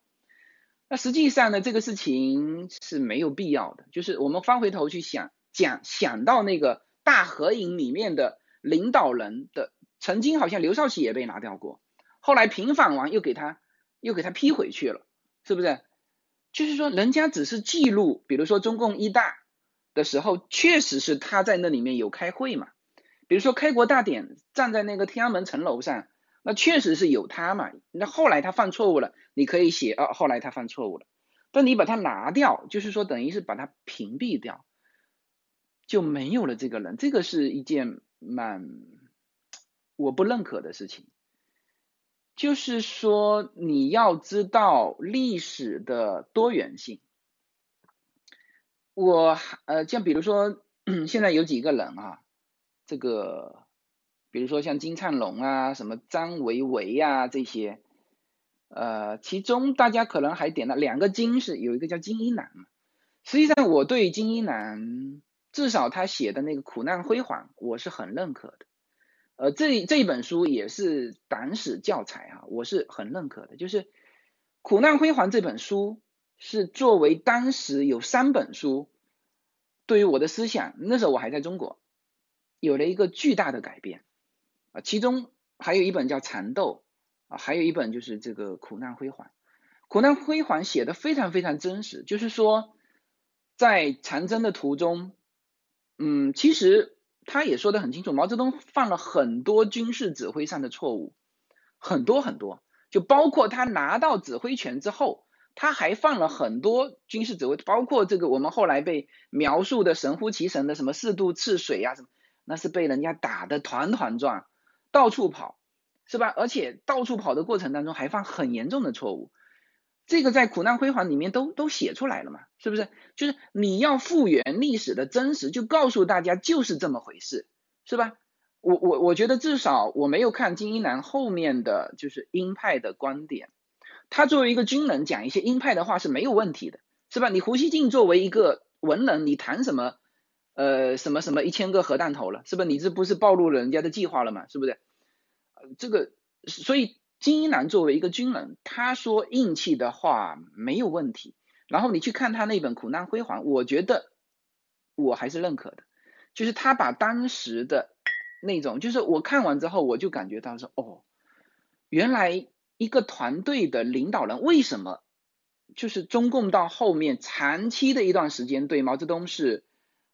那实际上呢，这个事情是没有必要的。就是我们翻回头去想，讲想到那个大合影里面的领导人的，曾经好像刘少奇也被拿掉过，后来平反完又给他又给他批回去了，是不是？就是说人家只是记录，比如说中共一大的时候，确实是他在那里面有开会嘛。比如说开国大典站在那个天安门城楼上，那确实是有他嘛。那后来他犯错误了，你可以写啊，后来他犯错误了。但你把他拿掉，就是说等于是把他屏蔽掉，就没有了这个人。这个是一件蛮我不认可的事情。就是说你要知道历史的多元性。我呃，像比如说 <clears throat> 现在有几个人啊。这个，比如说像金灿龙啊，什么张维维呀这些，呃，其中大家可能还点了两个金是有一个叫金一南嘛。实际上我对金一南至少他写的那个苦难辉煌我是很认可的，呃，这这本书也是党史教材啊，我是很认可的。就是苦难辉煌这本书是作为当时有三本书对于我的思想，那时候我还在中国。有了一个巨大的改变啊，其中还有一本叫《蚕豆》啊，还有一本就是这个《苦难辉煌》。《苦难辉煌》写的非常非常真实，就是说在长征的途中，嗯，其实他也说的很清楚，毛泽东犯了很多军事指挥上的错误，很多很多，就包括他拿到指挥权之后，他还犯了很多军事指挥，包括这个我们后来被描述的神乎其神的什么四渡赤水呀什么。那是被人家打得团团转，到处跑，是吧？而且到处跑的过程当中还犯很严重的错误，这个在苦难辉煌里面都都写出来了嘛，是不是？就是你要复原历史的真实，就告诉大家就是这么回事，是吧？我我我觉得至少我没有看金一南后面的就是鹰派的观点，他作为一个军人讲一些鹰派的话是没有问题的，是吧？你胡锡进作为一个文人，你谈什么？呃，什么什么一千个核弹头了，是不是？你这不是暴露了人家的计划了吗？是不是？这个，所以金一南作为一个军人，他说硬气的话没有问题。然后你去看他那本《苦难辉煌》，我觉得我还是认可的，就是他把当时的那种，就是我看完之后，我就感觉到说，哦，原来一个团队的领导人为什么就是中共到后面长期的一段时间对毛泽东是。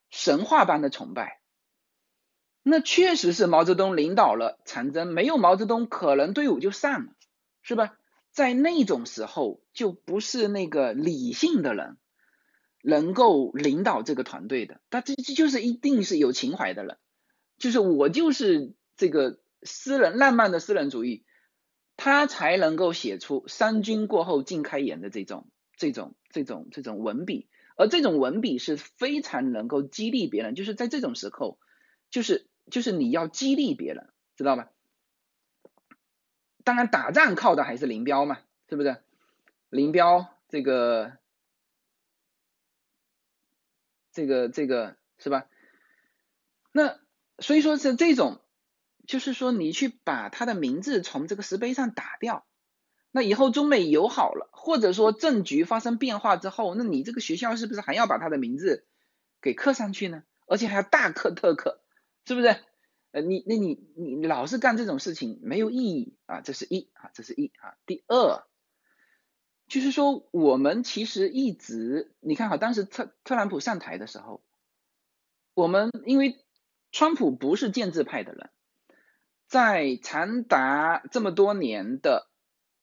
神话般的崇拜，那确实是毛泽东领导了长征，没有毛泽东，可能队伍就散了，是吧？在那种时候，就不是那个理性的人能够领导这个团队的，他这这就是一定是有情怀的人，就是我就是这个私人浪漫的私人主义，他才能够写出“三军过后尽开颜”的这种这种这种这种文笔，而这种文笔是非常能够激励别人，就是在这种时候，就是。就是你要激励别人，知道吧？当然，打仗靠的还是林彪嘛，是不是？林彪这个、这个、这个是吧？那所以说是这种，就是说你去把他的名字从这个石碑上打掉，那以后中美友好了，或者说政局发生变化之后，那你这个学校是不是还要把他的名字给刻上去呢？而且还要大刻特刻。是不是？呃，你那你你老是干这种事情没有意义啊，这是一啊，这是一啊。第二，就是说我们其实一直你看哈，当时特特朗普上台的时候，我们因为川普不是建制派的人，在长达这么多年的，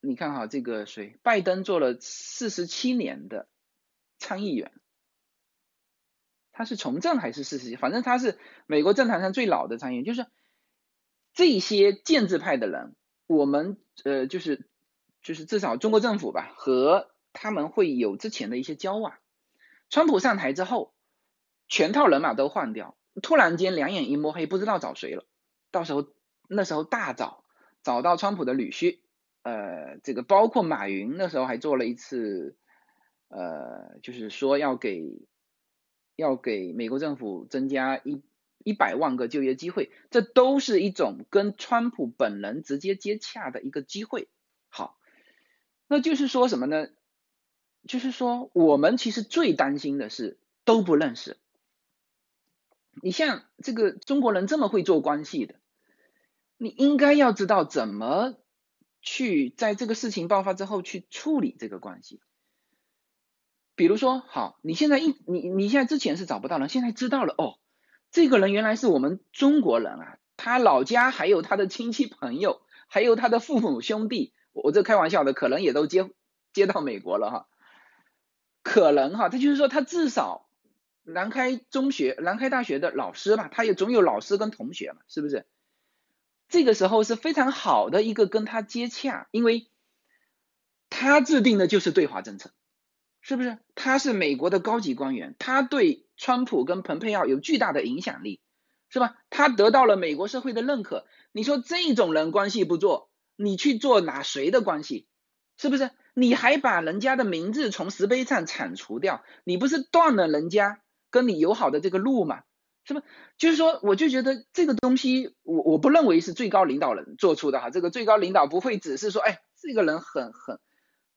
你看哈，这个谁，拜登做了四十七年的参议员。他是从政还是事实？反正他是美国政坛上最老的参议员。就是这些建制派的人，我们呃，就是就是至少中国政府吧，和他们会有之前的一些交往。川普上台之后，全套人马都换掉，突然间两眼一摸黑，不知道找谁了。到时候那时候大找，找到川普的女婿，呃，这个包括马云那时候还做了一次，呃，就是说要给。要给美国政府增加一一百万个就业机会，这都是一种跟川普本人直接接洽的一个机会。好，那就是说什么呢？就是说我们其实最担心的是都不认识。你像这个中国人这么会做关系的，你应该要知道怎么去在这个事情爆发之后去处理这个关系。比如说，好，你现在一你你现在之前是找不到人，现在知道了哦，这个人原来是我们中国人啊，他老家还有他的亲戚朋友，还有他的父母兄弟，我这开玩笑的，可能也都接接到美国了哈，可能哈，他就是说他至少南开中学、南开大学的老师吧，他也总有老师跟同学嘛，是不是？这个时候是非常好的一个跟他接洽，因为他制定的就是对华政策。是不是？他是美国的高级官员，他对川普跟蓬佩奥有巨大的影响力，是吧？他得到了美国社会的认可。你说这种人关系不做，你去做哪谁的关系？是不是？你还把人家的名字从石碑上铲除掉，你不是断了人家跟你友好的这个路吗？是不？就是说，我就觉得这个东西，我我不认为是最高领导人做出的哈。这个最高领导不会只是说，哎，这个人很很。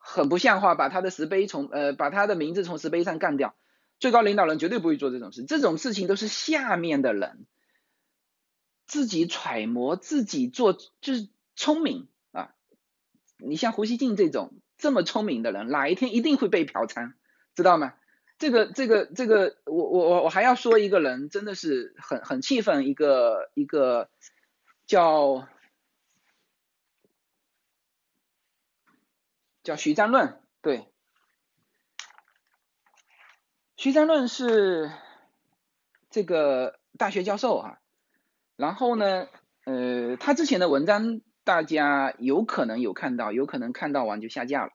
很不像话，把他的石碑从呃把他的名字从石碑上干掉，最高领导人绝对不会做这种事，这种事情都是下面的人自己揣摩，自己做，就是聪明啊。你像胡锡进这种这么聪明的人，哪一天一定会被嫖娼，知道吗？这个这个这个，我我我我还要说一个人，真的是很很气愤，一个一个叫。叫徐章论，对，徐章论是这个大学教授啊，然后呢，呃，他之前的文章大家有可能有看到，有可能看到完就下架了。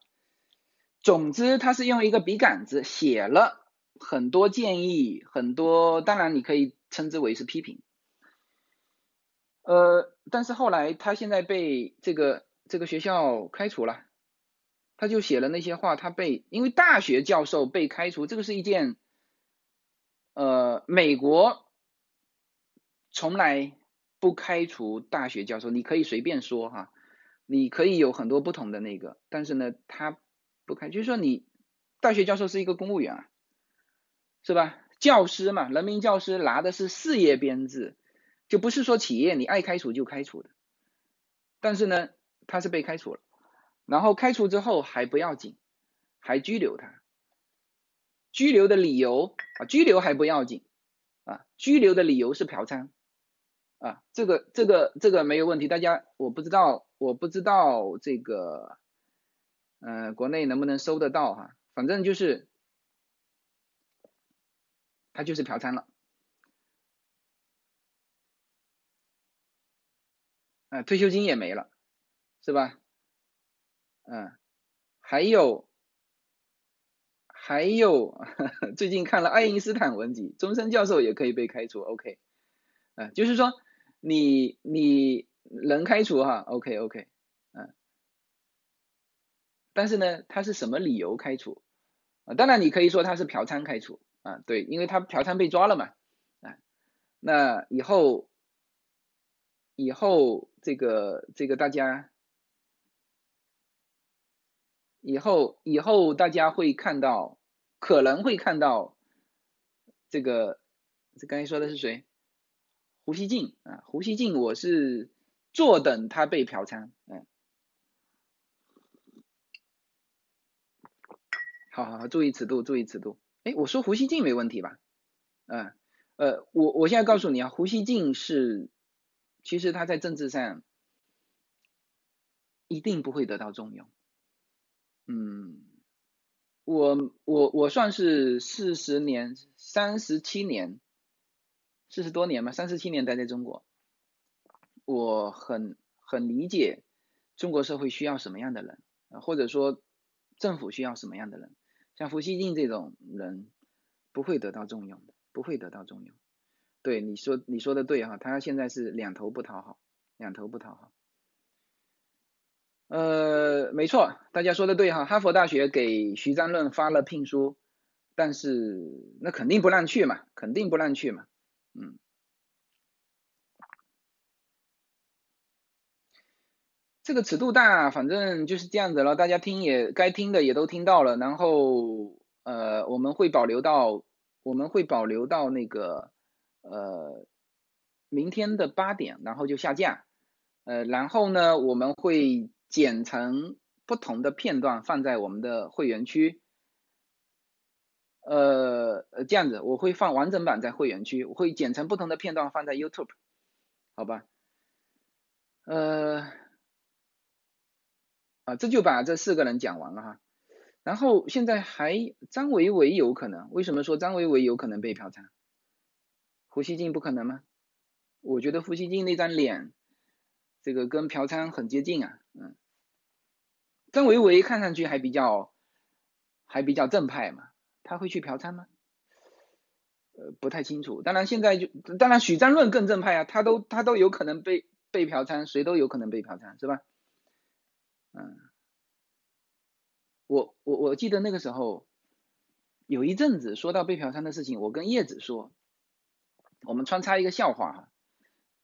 总之，他是用一个笔杆子写了很多建议，很多，当然你可以称之为是批评。呃，但是后来他现在被这个这个学校开除了。他就写了那些话，他被因为大学教授被开除，这个是一件，呃，美国从来不开除大学教授，你可以随便说哈，你可以有很多不同的那个，但是呢，他不开，就是说你大学教授是一个公务员啊，是吧？教师嘛，人民教师拿的是事业编制，就不是说企业你爱开除就开除的，但是呢，他是被开除了。然后开除之后还不要紧，还拘留他。拘留的理由啊，拘留还不要紧啊，拘留的理由是嫖娼啊，这个这个这个没有问题，大家我不知道我不知道这个，呃，国内能不能收得到哈，反正就是他就是嫖娼了，啊，退休金也没了，是吧？嗯，还有还有 <laughs> 最近看了爱因斯坦文集，终身教授也可以被开除，OK，啊，就是说。你你能开除哈？OK OK，但是呢，他是什么理由开除？啊，当然你可以说他是嫖娼开除啊，对，因为他嫖娼被抓了嘛，啊，那以后以后这个这个大家以后以后大家会看到，可能会看到这个这刚才说的是谁？胡锡进啊，胡锡进，我是坐等他被嫖娼，嗯，好好好，注意尺度，注意尺度。哎，我说胡锡进没问题吧？嗯，呃，我我现在告诉你啊，胡锡进是，其实他在政治上一定不会得到重用。嗯，我我我算是四十年、三十七年。四十多年嘛，三十七年待在中国，我很很理解中国社会需要什么样的人，或者说政府需要什么样的人。像胡锡进这种人不会得到重用的，不会得到重用。对你说你说的对哈，他现在是两头不讨好，两头不讨好。呃，没错，大家说的对哈，哈佛大学给徐章论发了聘书，但是那肯定不让去嘛，肯定不让去嘛。嗯，这个尺度大，反正就是这样子了。大家听也该听的也都听到了，然后呃，我们会保留到我们会保留到那个呃明天的八点，然后就下架。呃，然后呢，我们会剪成不同的片段放在我们的会员区。呃呃，这样子我会放完整版在会员区，我会剪成不同的片段放在 YouTube，好吧？呃，啊，这就把这四个人讲完了哈。然后现在还张维维有可能，为什么说张维维有可能被嫖娼？胡锡进不可能吗？我觉得胡锡进那张脸，这个跟嫖娼很接近啊，嗯。张维维看上去还比较还比较正派嘛。他会去嫖娼吗？呃，不太清楚。当然现在就，当然许章论更正派啊，他都他都有可能被被嫖娼，谁都有可能被嫖娼，是吧？嗯，我我我记得那个时候有一阵子说到被嫖娼的事情，我跟叶子说，我们穿插一个笑话哈，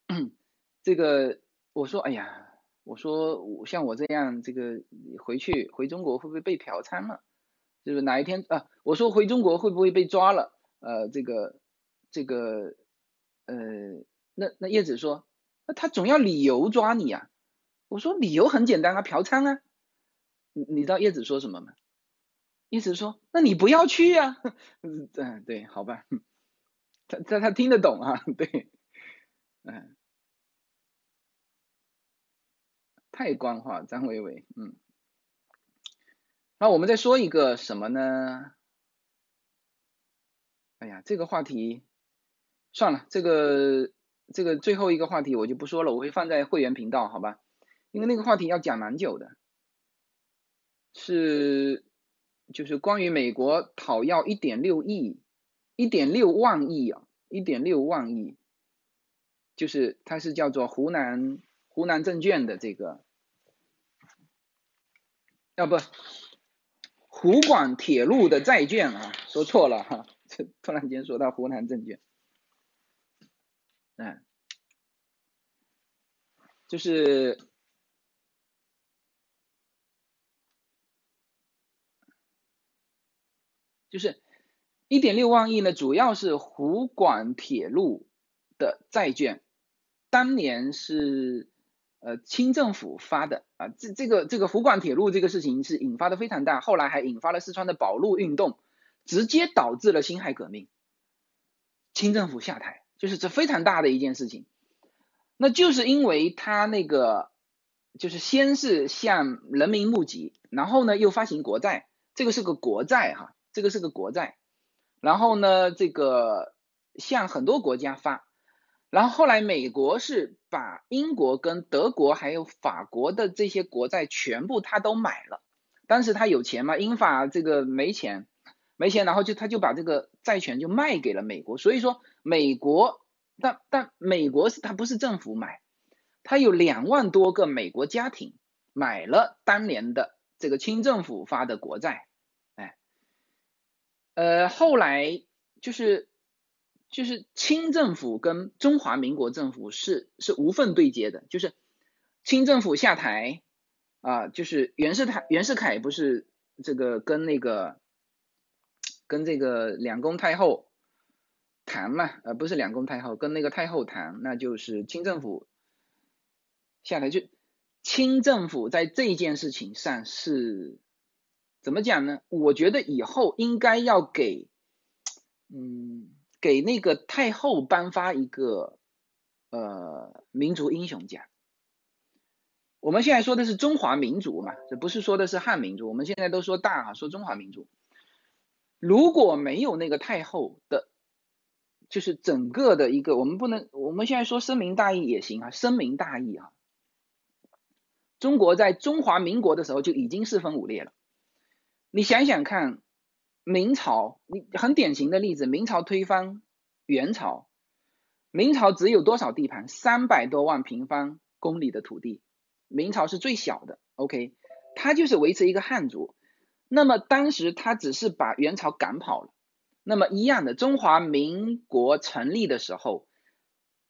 <clears throat> 这个我说哎呀，我说我像我这样这个回去回中国会不会被嫖娼了？就是哪一天啊？我说回中国会不会被抓了？呃，这个这个呃，那那叶子说，那他总要理由抓你啊。我说理由很简单啊，嫖娼啊。你你知道叶子说什么吗？叶子说，那你不要去呀。嗯，对，好吧。他他他听得懂啊，对，嗯，太官话，张伟伟，嗯。那我们再说一个什么呢？哎呀，这个话题算了，这个这个最后一个话题我就不说了，我会放在会员频道，好吧？因为那个话题要讲蛮久的，是就是关于美国讨要一点六亿、一点六万亿啊，一点六万亿，就是它是叫做湖南湖南证券的这个，啊不？湖广铁路的债券啊，说错了哈，这突然间说到湖南证券，嗯，就是就是一点六万亿呢，主要是湖广铁路的债券，当年是。呃，清政府发的啊，这这个这个湖广铁路这个事情是引发的非常大，后来还引发了四川的保路运动，直接导致了辛亥革命，清政府下台，就是这非常大的一件事情。那就是因为他那个就是先是向人民募集，然后呢又发行国债，这个是个国债哈，这个是个国债，然后呢这个向很多国家发，然后后来美国是把英国跟德国还有法国的这些国债全部他都买了，当时他有钱嘛，英法这个没钱。没钱，然后就他就把这个债权就卖给了美国，所以说美国，但但美国是他不是政府买，他有两万多个美国家庭买了当年的这个清政府发的国债，呃后来就是就是清政府跟中华民国政府是是无缝对接的，就是清政府下台啊，就是袁世凯袁世凯不是这个跟那个。跟这个两宫太后谈嘛，呃，不是两宫太后，跟那个太后谈，那就是清政府下台，就清政府在这件事情上是怎么讲呢？我觉得以后应该要给，嗯，给那个太后颁发一个呃民族英雄奖。我们现在说的是中华民族嘛，这不是说的是汉民族，我们现在都说大哈，说中华民族。如果没有那个太后的，就是整个的一个，我们不能，我们现在说深明大义也行啊，深明大义啊。中国在中华民国的时候就已经四分五裂了。你想想看，明朝，你很典型的例子，明朝推翻元朝，明朝只有多少地盘？三百多万平方公里的土地，明朝是最小的。OK，它就是维持一个汉族。那么当时他只是把元朝赶跑了，那么一样的中华民国成立的时候，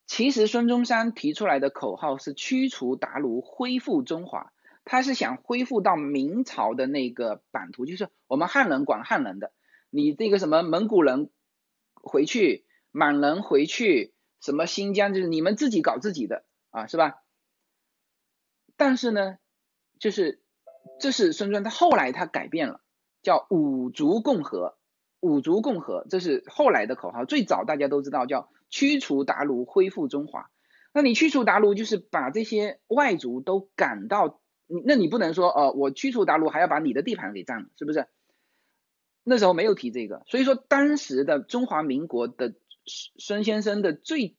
其实孙中山提出来的口号是驱除鞑虏，恢复中华，他是想恢复到明朝的那个版图，就是我们汉人管汉人的，你这个什么蒙古人回去，满人回去，什么新疆就是你们自己搞自己的啊，是吧？但是呢，就是。这是孙中山，他后来他改变了，叫五族共和，五族共和，这是后来的口号。最早大家都知道叫驱除鞑虏，恢复中华。那你驱除鞑虏，就是把这些外族都赶到，你那你不能说哦，我驱除鞑虏还要把你的地盘给占了，是不是？那时候没有提这个，所以说当时的中华民国的孙先生的最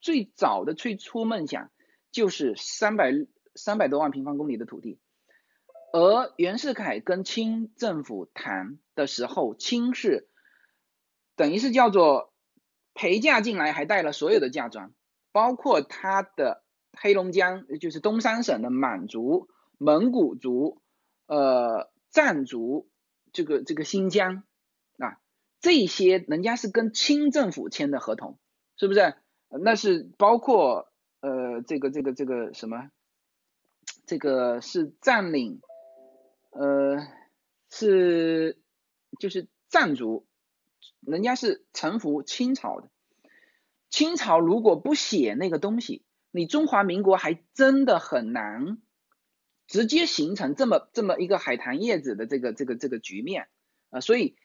最早的最初梦想就是三百三百多万平方公里的土地。而袁世凯跟清政府谈的时候，清是等于是叫做陪嫁进来，还带了所有的嫁妆，包括他的黑龙江，就是东三省的满族、蒙古族、呃藏族，这个这个新疆啊，这些人家是跟清政府签的合同，是不是？那是包括呃这个这个这个什么，这个是占领。呃，是就是藏族，人家是臣服清朝的。清朝如果不写那个东西，你中华民国还真的很难直接形成这么这么一个海棠叶子的这个这个这个局面啊。所以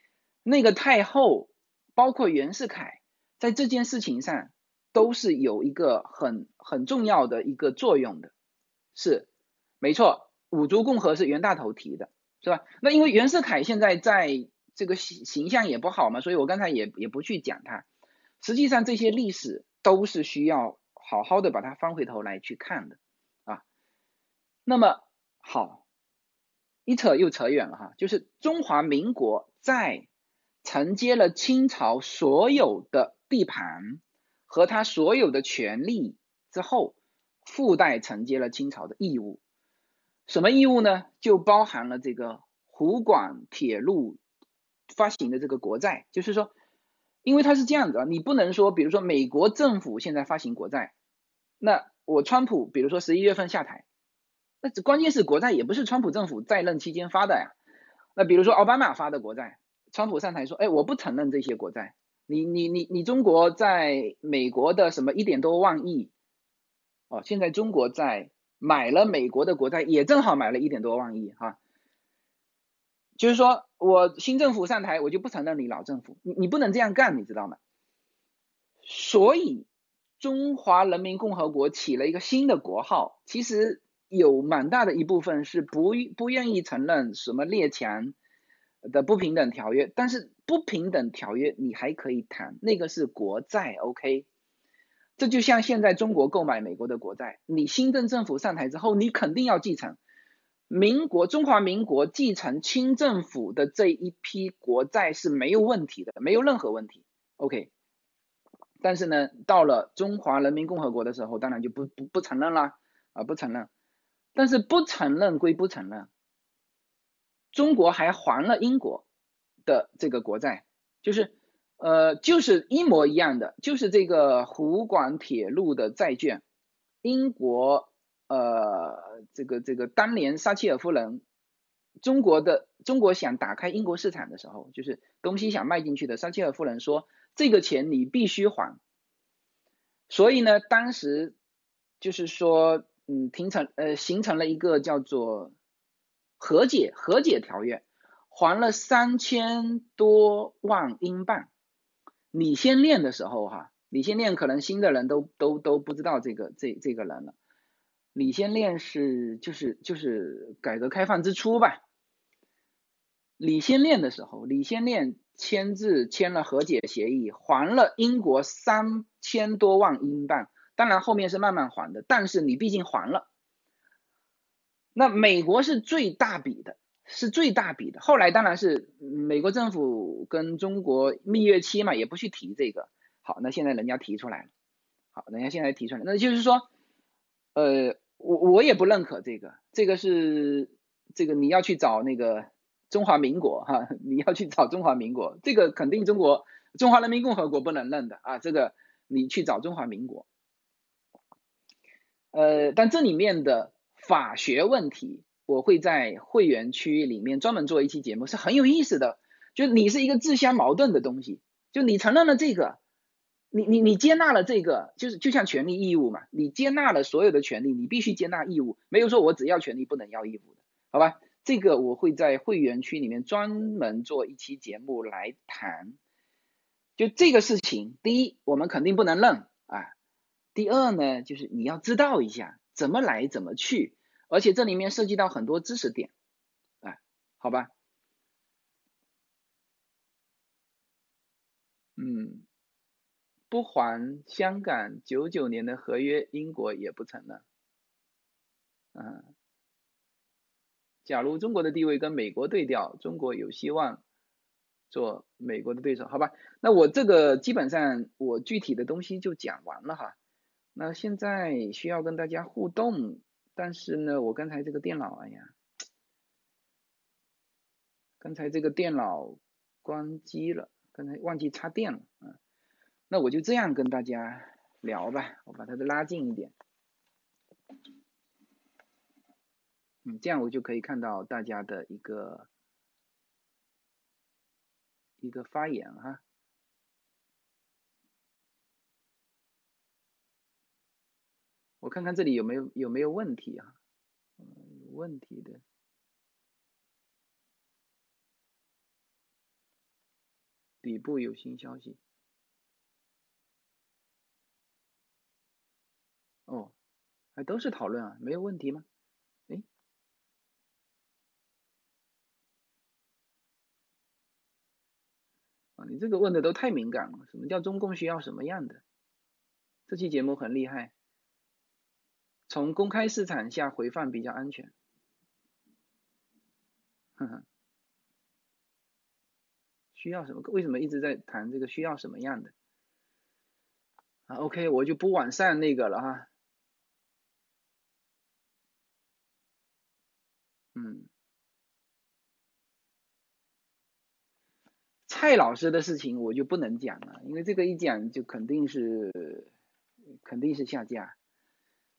那个太后，包括袁世凯，在这件事情上都是有一个很很重要的一个作用的，是没错。五族共和是袁大头提的，是吧？那因为袁世凯现在在这个形形象也不好嘛，所以我刚才也也不去讲他。实际上这些历史都是需要好好的把它翻回头来去看的啊。那么好，一扯又扯远了哈，就是中华民国在承接了清朝所有的地盘和他所有的权利之后，附带承接了清朝的义务。什么义务呢？就包含了这个湖广铁路发行的这个国债，就是说，因为它是这样子啊，你不能说，比如说美国政府现在发行国债，那我川普比如说十一月份下台，那这关键是国债也不是川普政府在任期间发的呀。那比如说奥巴马发的国债，川普上台说，哎，我不承认这些国债，你你你你中国在美国的什么一点多万亿，哦，现在中国在。买了美国的国债，也正好买了一点多万亿哈。就是说我新政府上台，我就不承认你老政府，你你不能这样干，你知道吗？所以中华人民共和国起了一个新的国号，其实有蛮大的一部分是不不愿意承认什么列强的不平等条约，但是不平等条约你还可以谈，那个是国债，OK。这就像现在中国购买美国的国债，你新政政府上台之后，你肯定要继承民国中华民国继承清政府的这一批国债是没有问题的，没有任何问题，OK。但是呢，到了中华人民共和国的时候，当然就不不不承认啦啊，不承认。但是不承认归不承认，中国还还了英国的这个国债，就是。呃，就是一模一样的，就是这个湖广铁路的债券，英国呃，这个这个当年撒切尔夫人，中国的中国想打开英国市场的时候，就是东西想卖进去的，撒切尔夫人说这个钱你必须还，所以呢，当时就是说，嗯，形成呃形成了一个叫做和解和解条约，还了三千多万英镑。李先念的时候，哈，李先念可能新的人都都都不知道这个这这个人了。李先念是就是就是改革开放之初吧。李先念的时候，李先念签字签了和解协议，还了英国三千多万英镑，当然后面是慢慢还的，但是你毕竟还了。那美国是最大笔的。是最大笔的。后来当然是美国政府跟中国蜜月期嘛，也不去提这个。好，那现在人家提出来了。好，人家现在提出来，那就是说，呃，我我也不认可这个，这个是这个你要去找那个中华民国哈，<laughs> 你要去找中华民国，这个肯定中国中华人民共和国不能认的啊，这个你去找中华民国。呃，但这里面的法学问题。我会在会员区里面专门做一期节目，是很有意思的。就你是一个自相矛盾的东西，就你承认了这个，你你你接纳了这个，就是就像权利义务嘛，你接纳了所有的权利，你必须接纳义务，没有说我只要权利不能要义务的，好吧？这个我会在会员区里面专门做一期节目来谈。就这个事情，第一，我们肯定不能认啊；第二呢，就是你要知道一下怎么来怎么去。而且这里面涉及到很多知识点，啊，好吧，嗯，不还香港九九年的合约，英国也不承认，嗯，假如中国的地位跟美国对调，中国有希望做美国的对手，好吧？那我这个基本上我具体的东西就讲完了哈，那现在需要跟大家互动。但是呢，我刚才这个电脑，哎呀，刚才这个电脑关机了，刚才忘记插电了啊。那我就这样跟大家聊吧，我把它拉近一点，嗯，这样我就可以看到大家的一个一个发言哈。我看看这里有没有有没有问题啊？嗯，有问题的。底部有新消息。哦，还都是讨论啊，没有问题吗？哎，啊，你这个问的都太敏感了。什么叫中共需要什么样的？这期节目很厉害。从公开市场下回放比较安全。哼哼，需要什么？为什么一直在谈这个需要什么样的？啊，OK，我就不往上那个了哈。嗯，蔡老师的事情我就不能讲了，因为这个一讲就肯定是肯定是下架。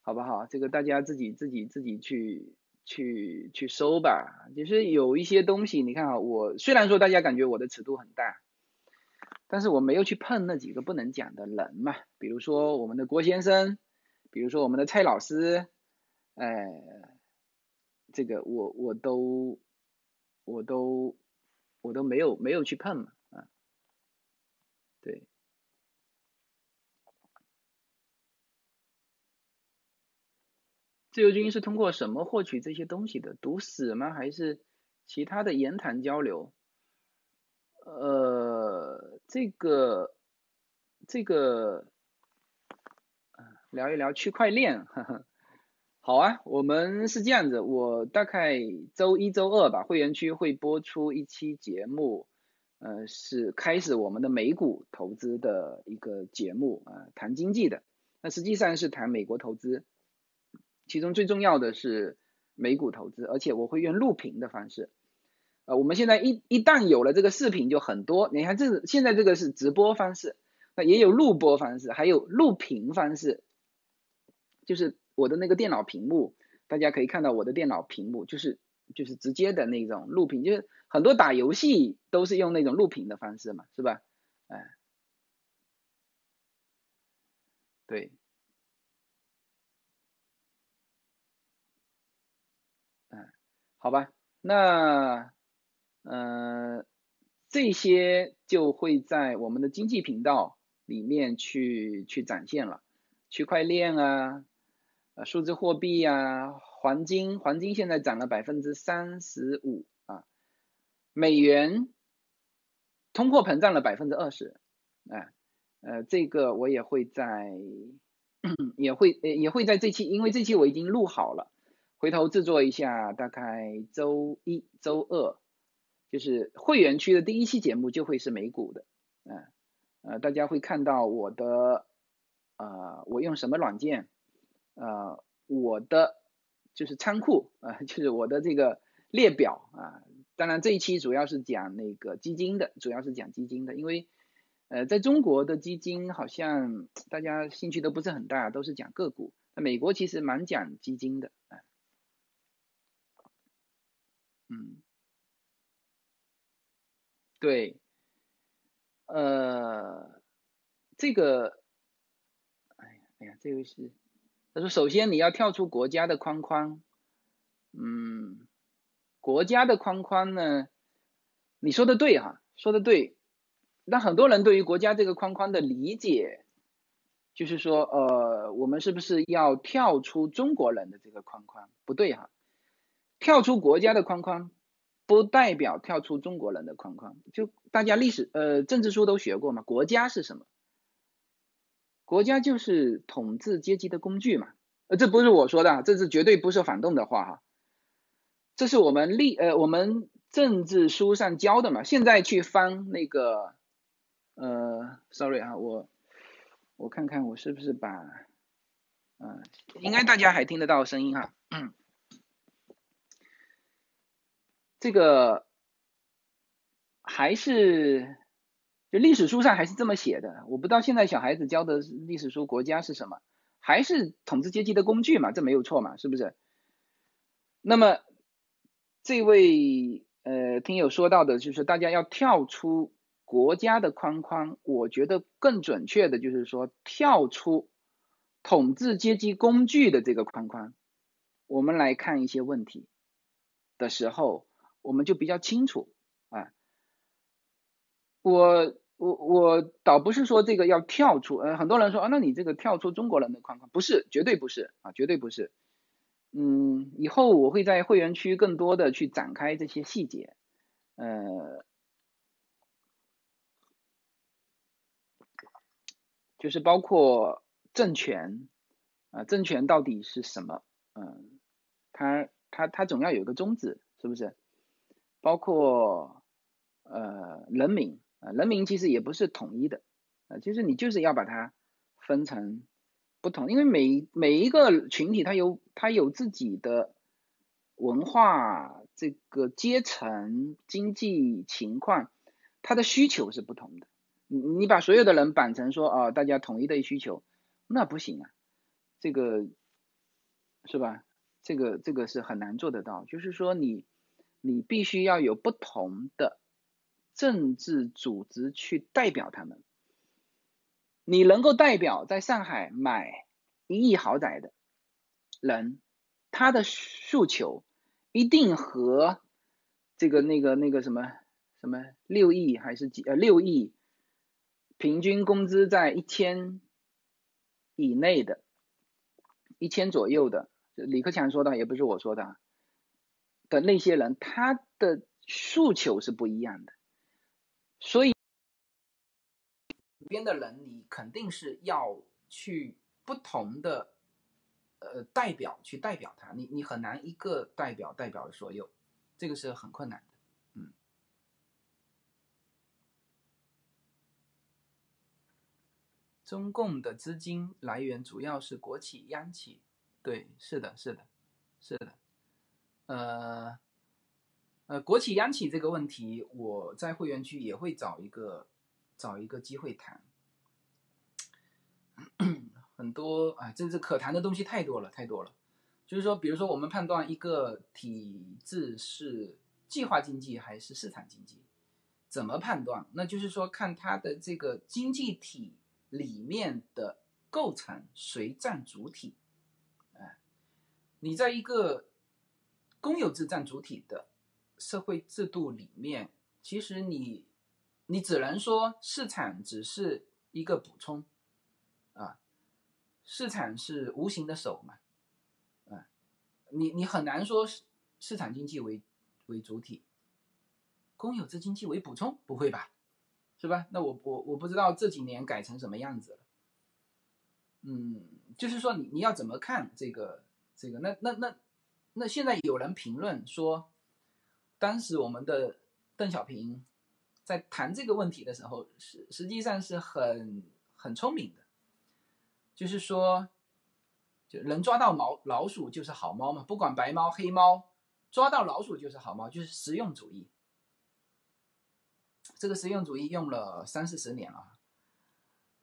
好不好？这个大家自己自己自己去去去搜吧。其实有一些东西，你看啊，我虽然说大家感觉我的尺度很大，但是我没有去碰那几个不能讲的人嘛。比如说我们的郭先生，比如说我们的蔡老师，哎，这个我我都我都我都没有没有去碰嘛啊，对。自由军是通过什么获取这些东西的？读死吗？还是其他的言谈交流？呃，这个这个，聊一聊区块链。呵呵好啊，我们是这样子，我大概周一周二吧，会员区会播出一期节目，呃，是开始我们的美股投资的一个节目啊，谈经济的。那实际上是谈美国投资，其中最重要的是美股投资，而且我会用录屏的方式。呃，我们现在一一旦有了这个视频就很多，你看这现在这个是直播方式，那也有录播方式，还有录屏方式，就是我的那个电脑屏幕，大家可以看到我的电脑屏幕，就是就是直接的那种录屏，就是很多打游戏都是用那种录屏的方式嘛，是吧？哎，对，嗯，好吧，那。呃，这些就会在我们的经济频道里面去去展现了，区块链啊，呃，数字货币啊，黄金，黄金现在涨了百分之三十五啊，美元通货膨胀了百分之二十，哎，呃，这个我也会在，<clears throat> 也会也会在这期，因为这期我已经录好了，回头制作一下，大概周一周二。就是会员区的第一期节目就会是美股的，嗯，呃，大家会看到我的，呃，我用什么软件，呃，我的就是仓库啊，就是我的这个列表啊。当然这一期主要是讲那个基金的，主要是讲基金的，因为呃，在中国的基金好像大家兴趣都不是很大，都是讲个股。那美国其实蛮讲基金的，啊，嗯。对，呃，这个，哎呀，哎呀，这位是，他说，首先你要跳出国家的框框，嗯，国家的框框呢，你说的对哈，说的对，那很多人对于国家这个框框的理解，就是说，呃，我们是不是要跳出中国人的这个框框？不对哈，跳出国家的框框。不代表跳出中国人的框框，就大家历史呃政治书都学过嘛。国家是什么？国家就是统治阶级的工具嘛。呃，这不是我说的，这是绝对不是反动的话哈。这是我们历呃我们政治书上教的嘛。现在去翻那个呃，sorry 啊，我我看看我是不是把嗯，应该大家还听得到声音哈。嗯。这个还是就历史书上还是这么写的，我不知道现在小孩子教的历史书国家是什么，还是统治阶级的工具嘛，这没有错嘛，是不是？那么这位呃听友说到的就是大家要跳出国家的框框，我觉得更准确的就是说跳出统治阶级工具的这个框框，我们来看一些问题的时候。我们就比较清楚啊，我我我倒不是说这个要跳出，呃，很多人说啊，那你这个跳出中国人的框框，不是，绝对不是啊，绝对不是。嗯，以后我会在会员区更多的去展开这些细节，呃，就是包括政权啊，政权到底是什么？嗯，它它它总要有个宗旨，是不是？包括呃人民啊，人民其实也不是统一的啊，其实你就是要把它分成不同，因为每每一个群体它有它有自己的文化、这个阶层、经济情况，它的需求是不同的。你你把所有的人绑成说啊，大家统一的需求，那不行啊，这个是吧？这个这个是很难做得到，就是说你。你必须要有不同的政治组织去代表他们。你能够代表在上海买一亿豪宅的人，他的诉求一定和这个那个那个什么什么六亿还是几呃六亿平均工资在一千以内的，一千左右的。李克强说的，也不是我说的，的那些人，他的诉求是不一样的，所以里边的人，你肯定是要去不同的呃代表去代表他，你你很难一个代表代表所有，这个是很困难的。嗯，中共的资金来源主要是国企、央企。对，是的，是的，是的，呃，呃，国企央企这个问题，我在会员区也会找一个找一个机会谈，<coughs> 很多啊，这这可谈的东西太多了，太多了。就是说，比如说，我们判断一个体制是计划经济还是市场经济，怎么判断？那就是说，看它的这个经济体里面的构成谁占主体。哎你在一个公有制占主体的社会制度里面，其实你你只能说市场只是一个补充，啊，市场是无形的手嘛，啊，你你很难说市场经济为为主体，公有制经济为补充，不会吧？是吧？那我我我不知道这几年改成什么样子了，嗯，就是说你你要怎么看这个？这个那那那那现在有人评论说，当时我们的邓小平在谈这个问题的时候，实实际上是很很聪明的，就是说，就能抓到毛老鼠就是好猫嘛，不管白猫黑猫，抓到老鼠就是好猫，就是实用主义。这个实用主义用了三四十年了，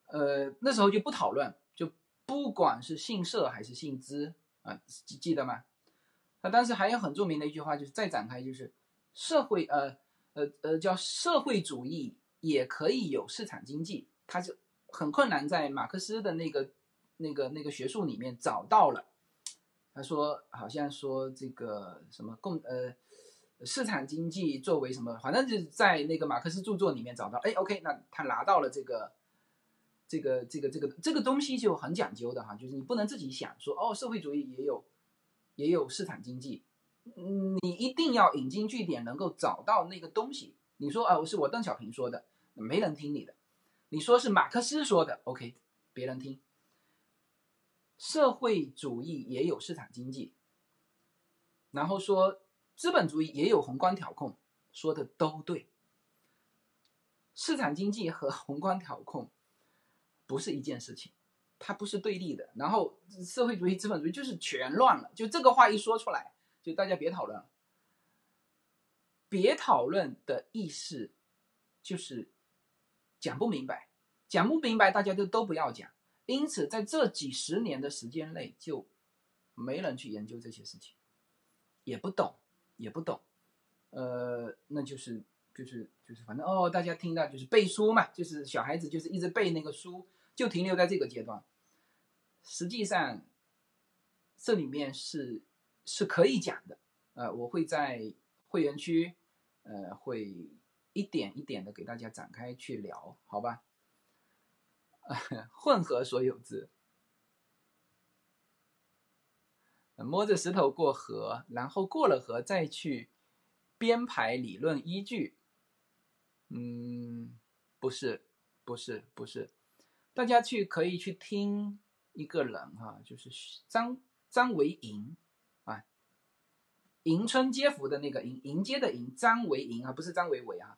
呃，那时候就不讨论，就不管是姓社还是姓资。啊，记记得吗？他当时还有很著名的一句话，就是再展开，就是社会呃呃呃叫社会主义也可以有市场经济，他是很困难在马克思的那个那个那个学术里面找到了。他说好像说这个什么共呃市场经济作为什么，反正就是在那个马克思著作里面找到。哎，OK，那他拿到了这个。这个这个这个这个东西就很讲究的哈，就是你不能自己想说哦，社会主义也有也有市场经济，你一定要引经据典，能够找到那个东西。你说啊，是我邓小平说的，没人听你的；你说是马克思说的，OK，别人听。社会主义也有市场经济，然后说资本主义也有宏观调控，说的都对。市场经济和宏观调控。不是一件事情，它不是对立的。然后社会主义、资本主义就是全乱了。就这个话一说出来，就大家别讨论了。别讨论的意思就是讲不明白，讲不明白，大家就都不要讲。因此，在这几十年的时间内，就没人去研究这些事情，也不懂，也不懂。呃，那就是就是就是，反正哦，大家听到就是背书嘛，就是小孩子就是一直背那个书。就停留在这个阶段，实际上，这里面是是可以讲的，呃，我会在会员区，呃，会一点一点的给大家展开去聊，好吧？<laughs> 混合所有制，摸着石头过河，然后过了河再去编排理论依据，嗯，不是，不是，不是。大家去可以去听一个人哈，就是张张维迎啊，迎春接福的那个迎迎接的迎张维迎啊，不是张维维啊。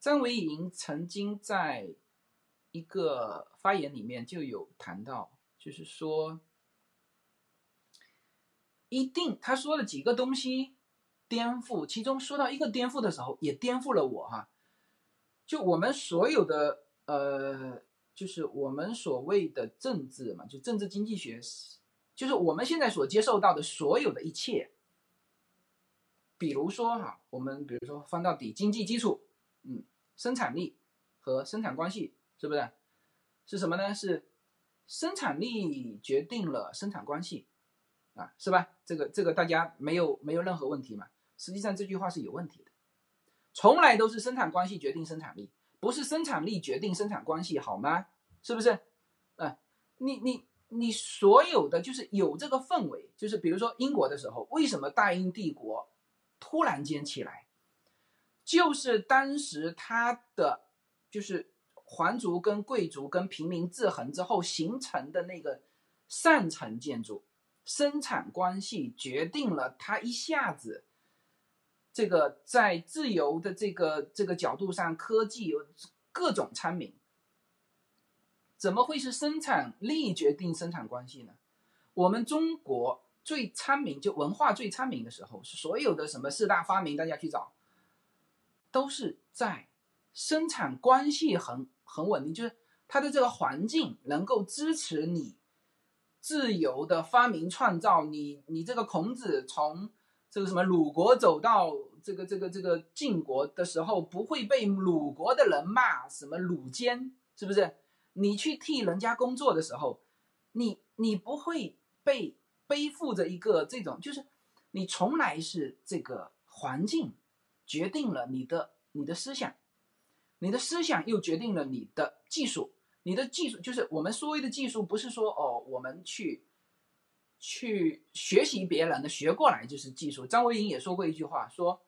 张维迎曾经在一个发言里面就有谈到，就是说一定他说了几个东西颠覆，其中说到一个颠覆的时候，也颠覆了我哈。就我们所有的呃。就是我们所谓的政治嘛，就政治经济学，就是我们现在所接受到的所有的一切。比如说哈，我们比如说翻到底经济基础，嗯，生产力和生产关系是不是？是什么呢？是生产力决定了生产关系，啊，是吧？这个这个大家没有没有任何问题嘛？实际上这句话是有问题的，从来都是生产关系决定生产力。不是生产力决定生产关系，好吗？是不是？哎，你你你所有的就是有这个氛围，就是比如说英国的时候，为什么大英帝国突然间起来，就是当时他的就是皇族跟贵族跟平民制衡之后形成的那个上层建筑生产关系，决定了它一下子这个在自由的这个这个角度上，科技有各种昌明。怎么会是生产力决定生产关系呢？我们中国最昌明，就文化最昌明的时候，是所有的什么四大发明，大家去找，都是在生产关系很很稳定，就是它的这个环境能够支持你自由的发明创造。你你这个孔子从这个什么鲁国走到这个这个这个晋国的时候，不会被鲁国的人骂什么鲁奸，是不是？你去替人家工作的时候，你你不会被背负着一个这种，就是你从来是这个环境决定了你的你的思想，你的思想又决定了你的技术，你的技术就是我们所谓的技术，不是说哦我们去去学习别人的学过来就是技术。张维迎也说过一句话，说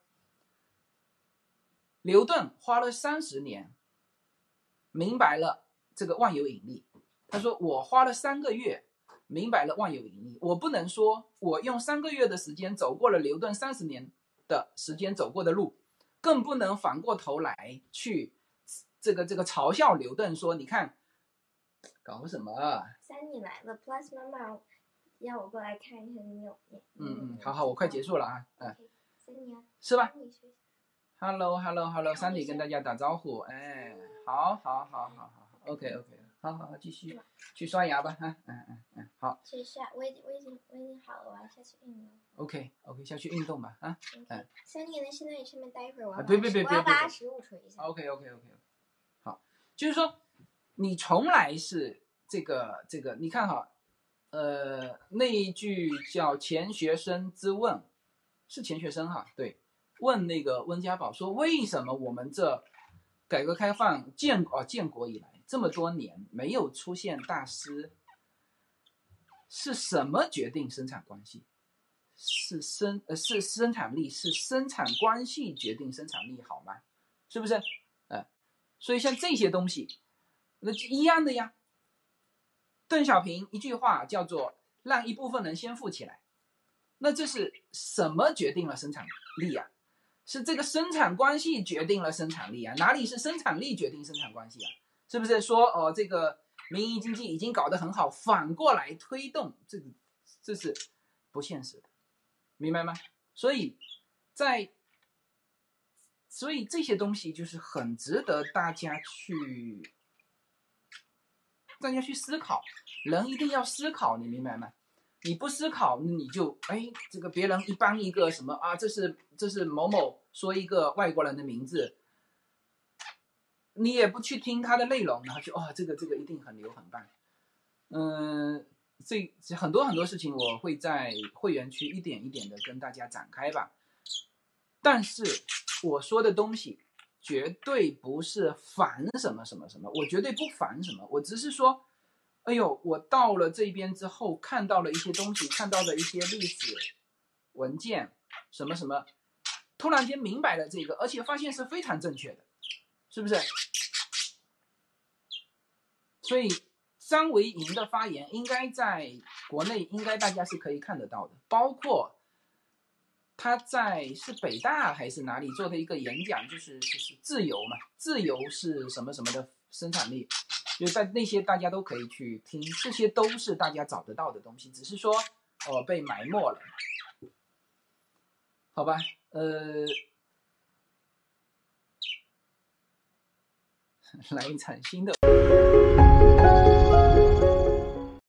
牛顿花了三十年明白了。这个万有引力，他说我花了三个月明白了万有引力，我不能说我用三个月的时间走过了牛顿三十年的时间走过的路，更不能反过头来去这个这个嘲笑牛顿说你看搞什么？三你来了，Plus 妈妈让我过来看一下你有没有？嗯嗯，好好，我快结束了啊，嗯，三你是吧？Hello Hello Hello，三里跟大家打招呼，哎，好好好好好。OK OK，好好好，继续去刷牙吧，哈，嗯嗯嗯，好。去刷，我已经我已经我已经好了，我要下去运动。OK OK，下去运动吧，啊，嗯。三弟，能先在你上面待一会儿，我要别别别别别，我要把食物吹一下。OK OK OK，好，就是说，你从来是这个这个，你看哈，呃，那一句叫钱学森之问，是钱学森哈，对，问那个温家宝说，为什么我们这改革开放建啊建国以来。这么多年没有出现大师，是什么决定生产关系？是生呃是生产力，是生产关系决定生产力，好吗？是不是？呃，所以像这些东西，那就一样的呀。邓小平一句话叫做“让一部分人先富起来”，那这是什么决定了生产力呀？是这个生产关系决定了生产力啊？哪里是生产力决定生产关系啊？是不是说哦，这个民营经济已经搞得很好，反过来推动这个，这是不现实的，明白吗？所以，在所以这些东西就是很值得大家去大家去思考。人一定要思考，你明白吗？你不思考，那你就哎，这个别人一般一个什么啊，这是这是某某说一个外国人的名字。你也不去听他的内容，然后就哦，这个这个一定很牛很棒，嗯，这很多很多事情我会在会员区一点一点的跟大家展开吧。但是我说的东西绝对不是烦什么什么什么，我绝对不烦什么，我只是说，哎呦，我到了这边之后看到了一些东西，看到了一些历史文件，什么什么，突然间明白了这个，而且发现是非常正确的。是不是？所以张维迎的发言应该在国内应该大家是可以看得到的，包括他在是北大还是哪里做的一个演讲，就是就是自由嘛，自由是什么什么的生产力，就在那些大家都可以去听，这些都是大家找得到的东西，只是说哦被埋没了，好吧，呃。<laughs> 来一场新的。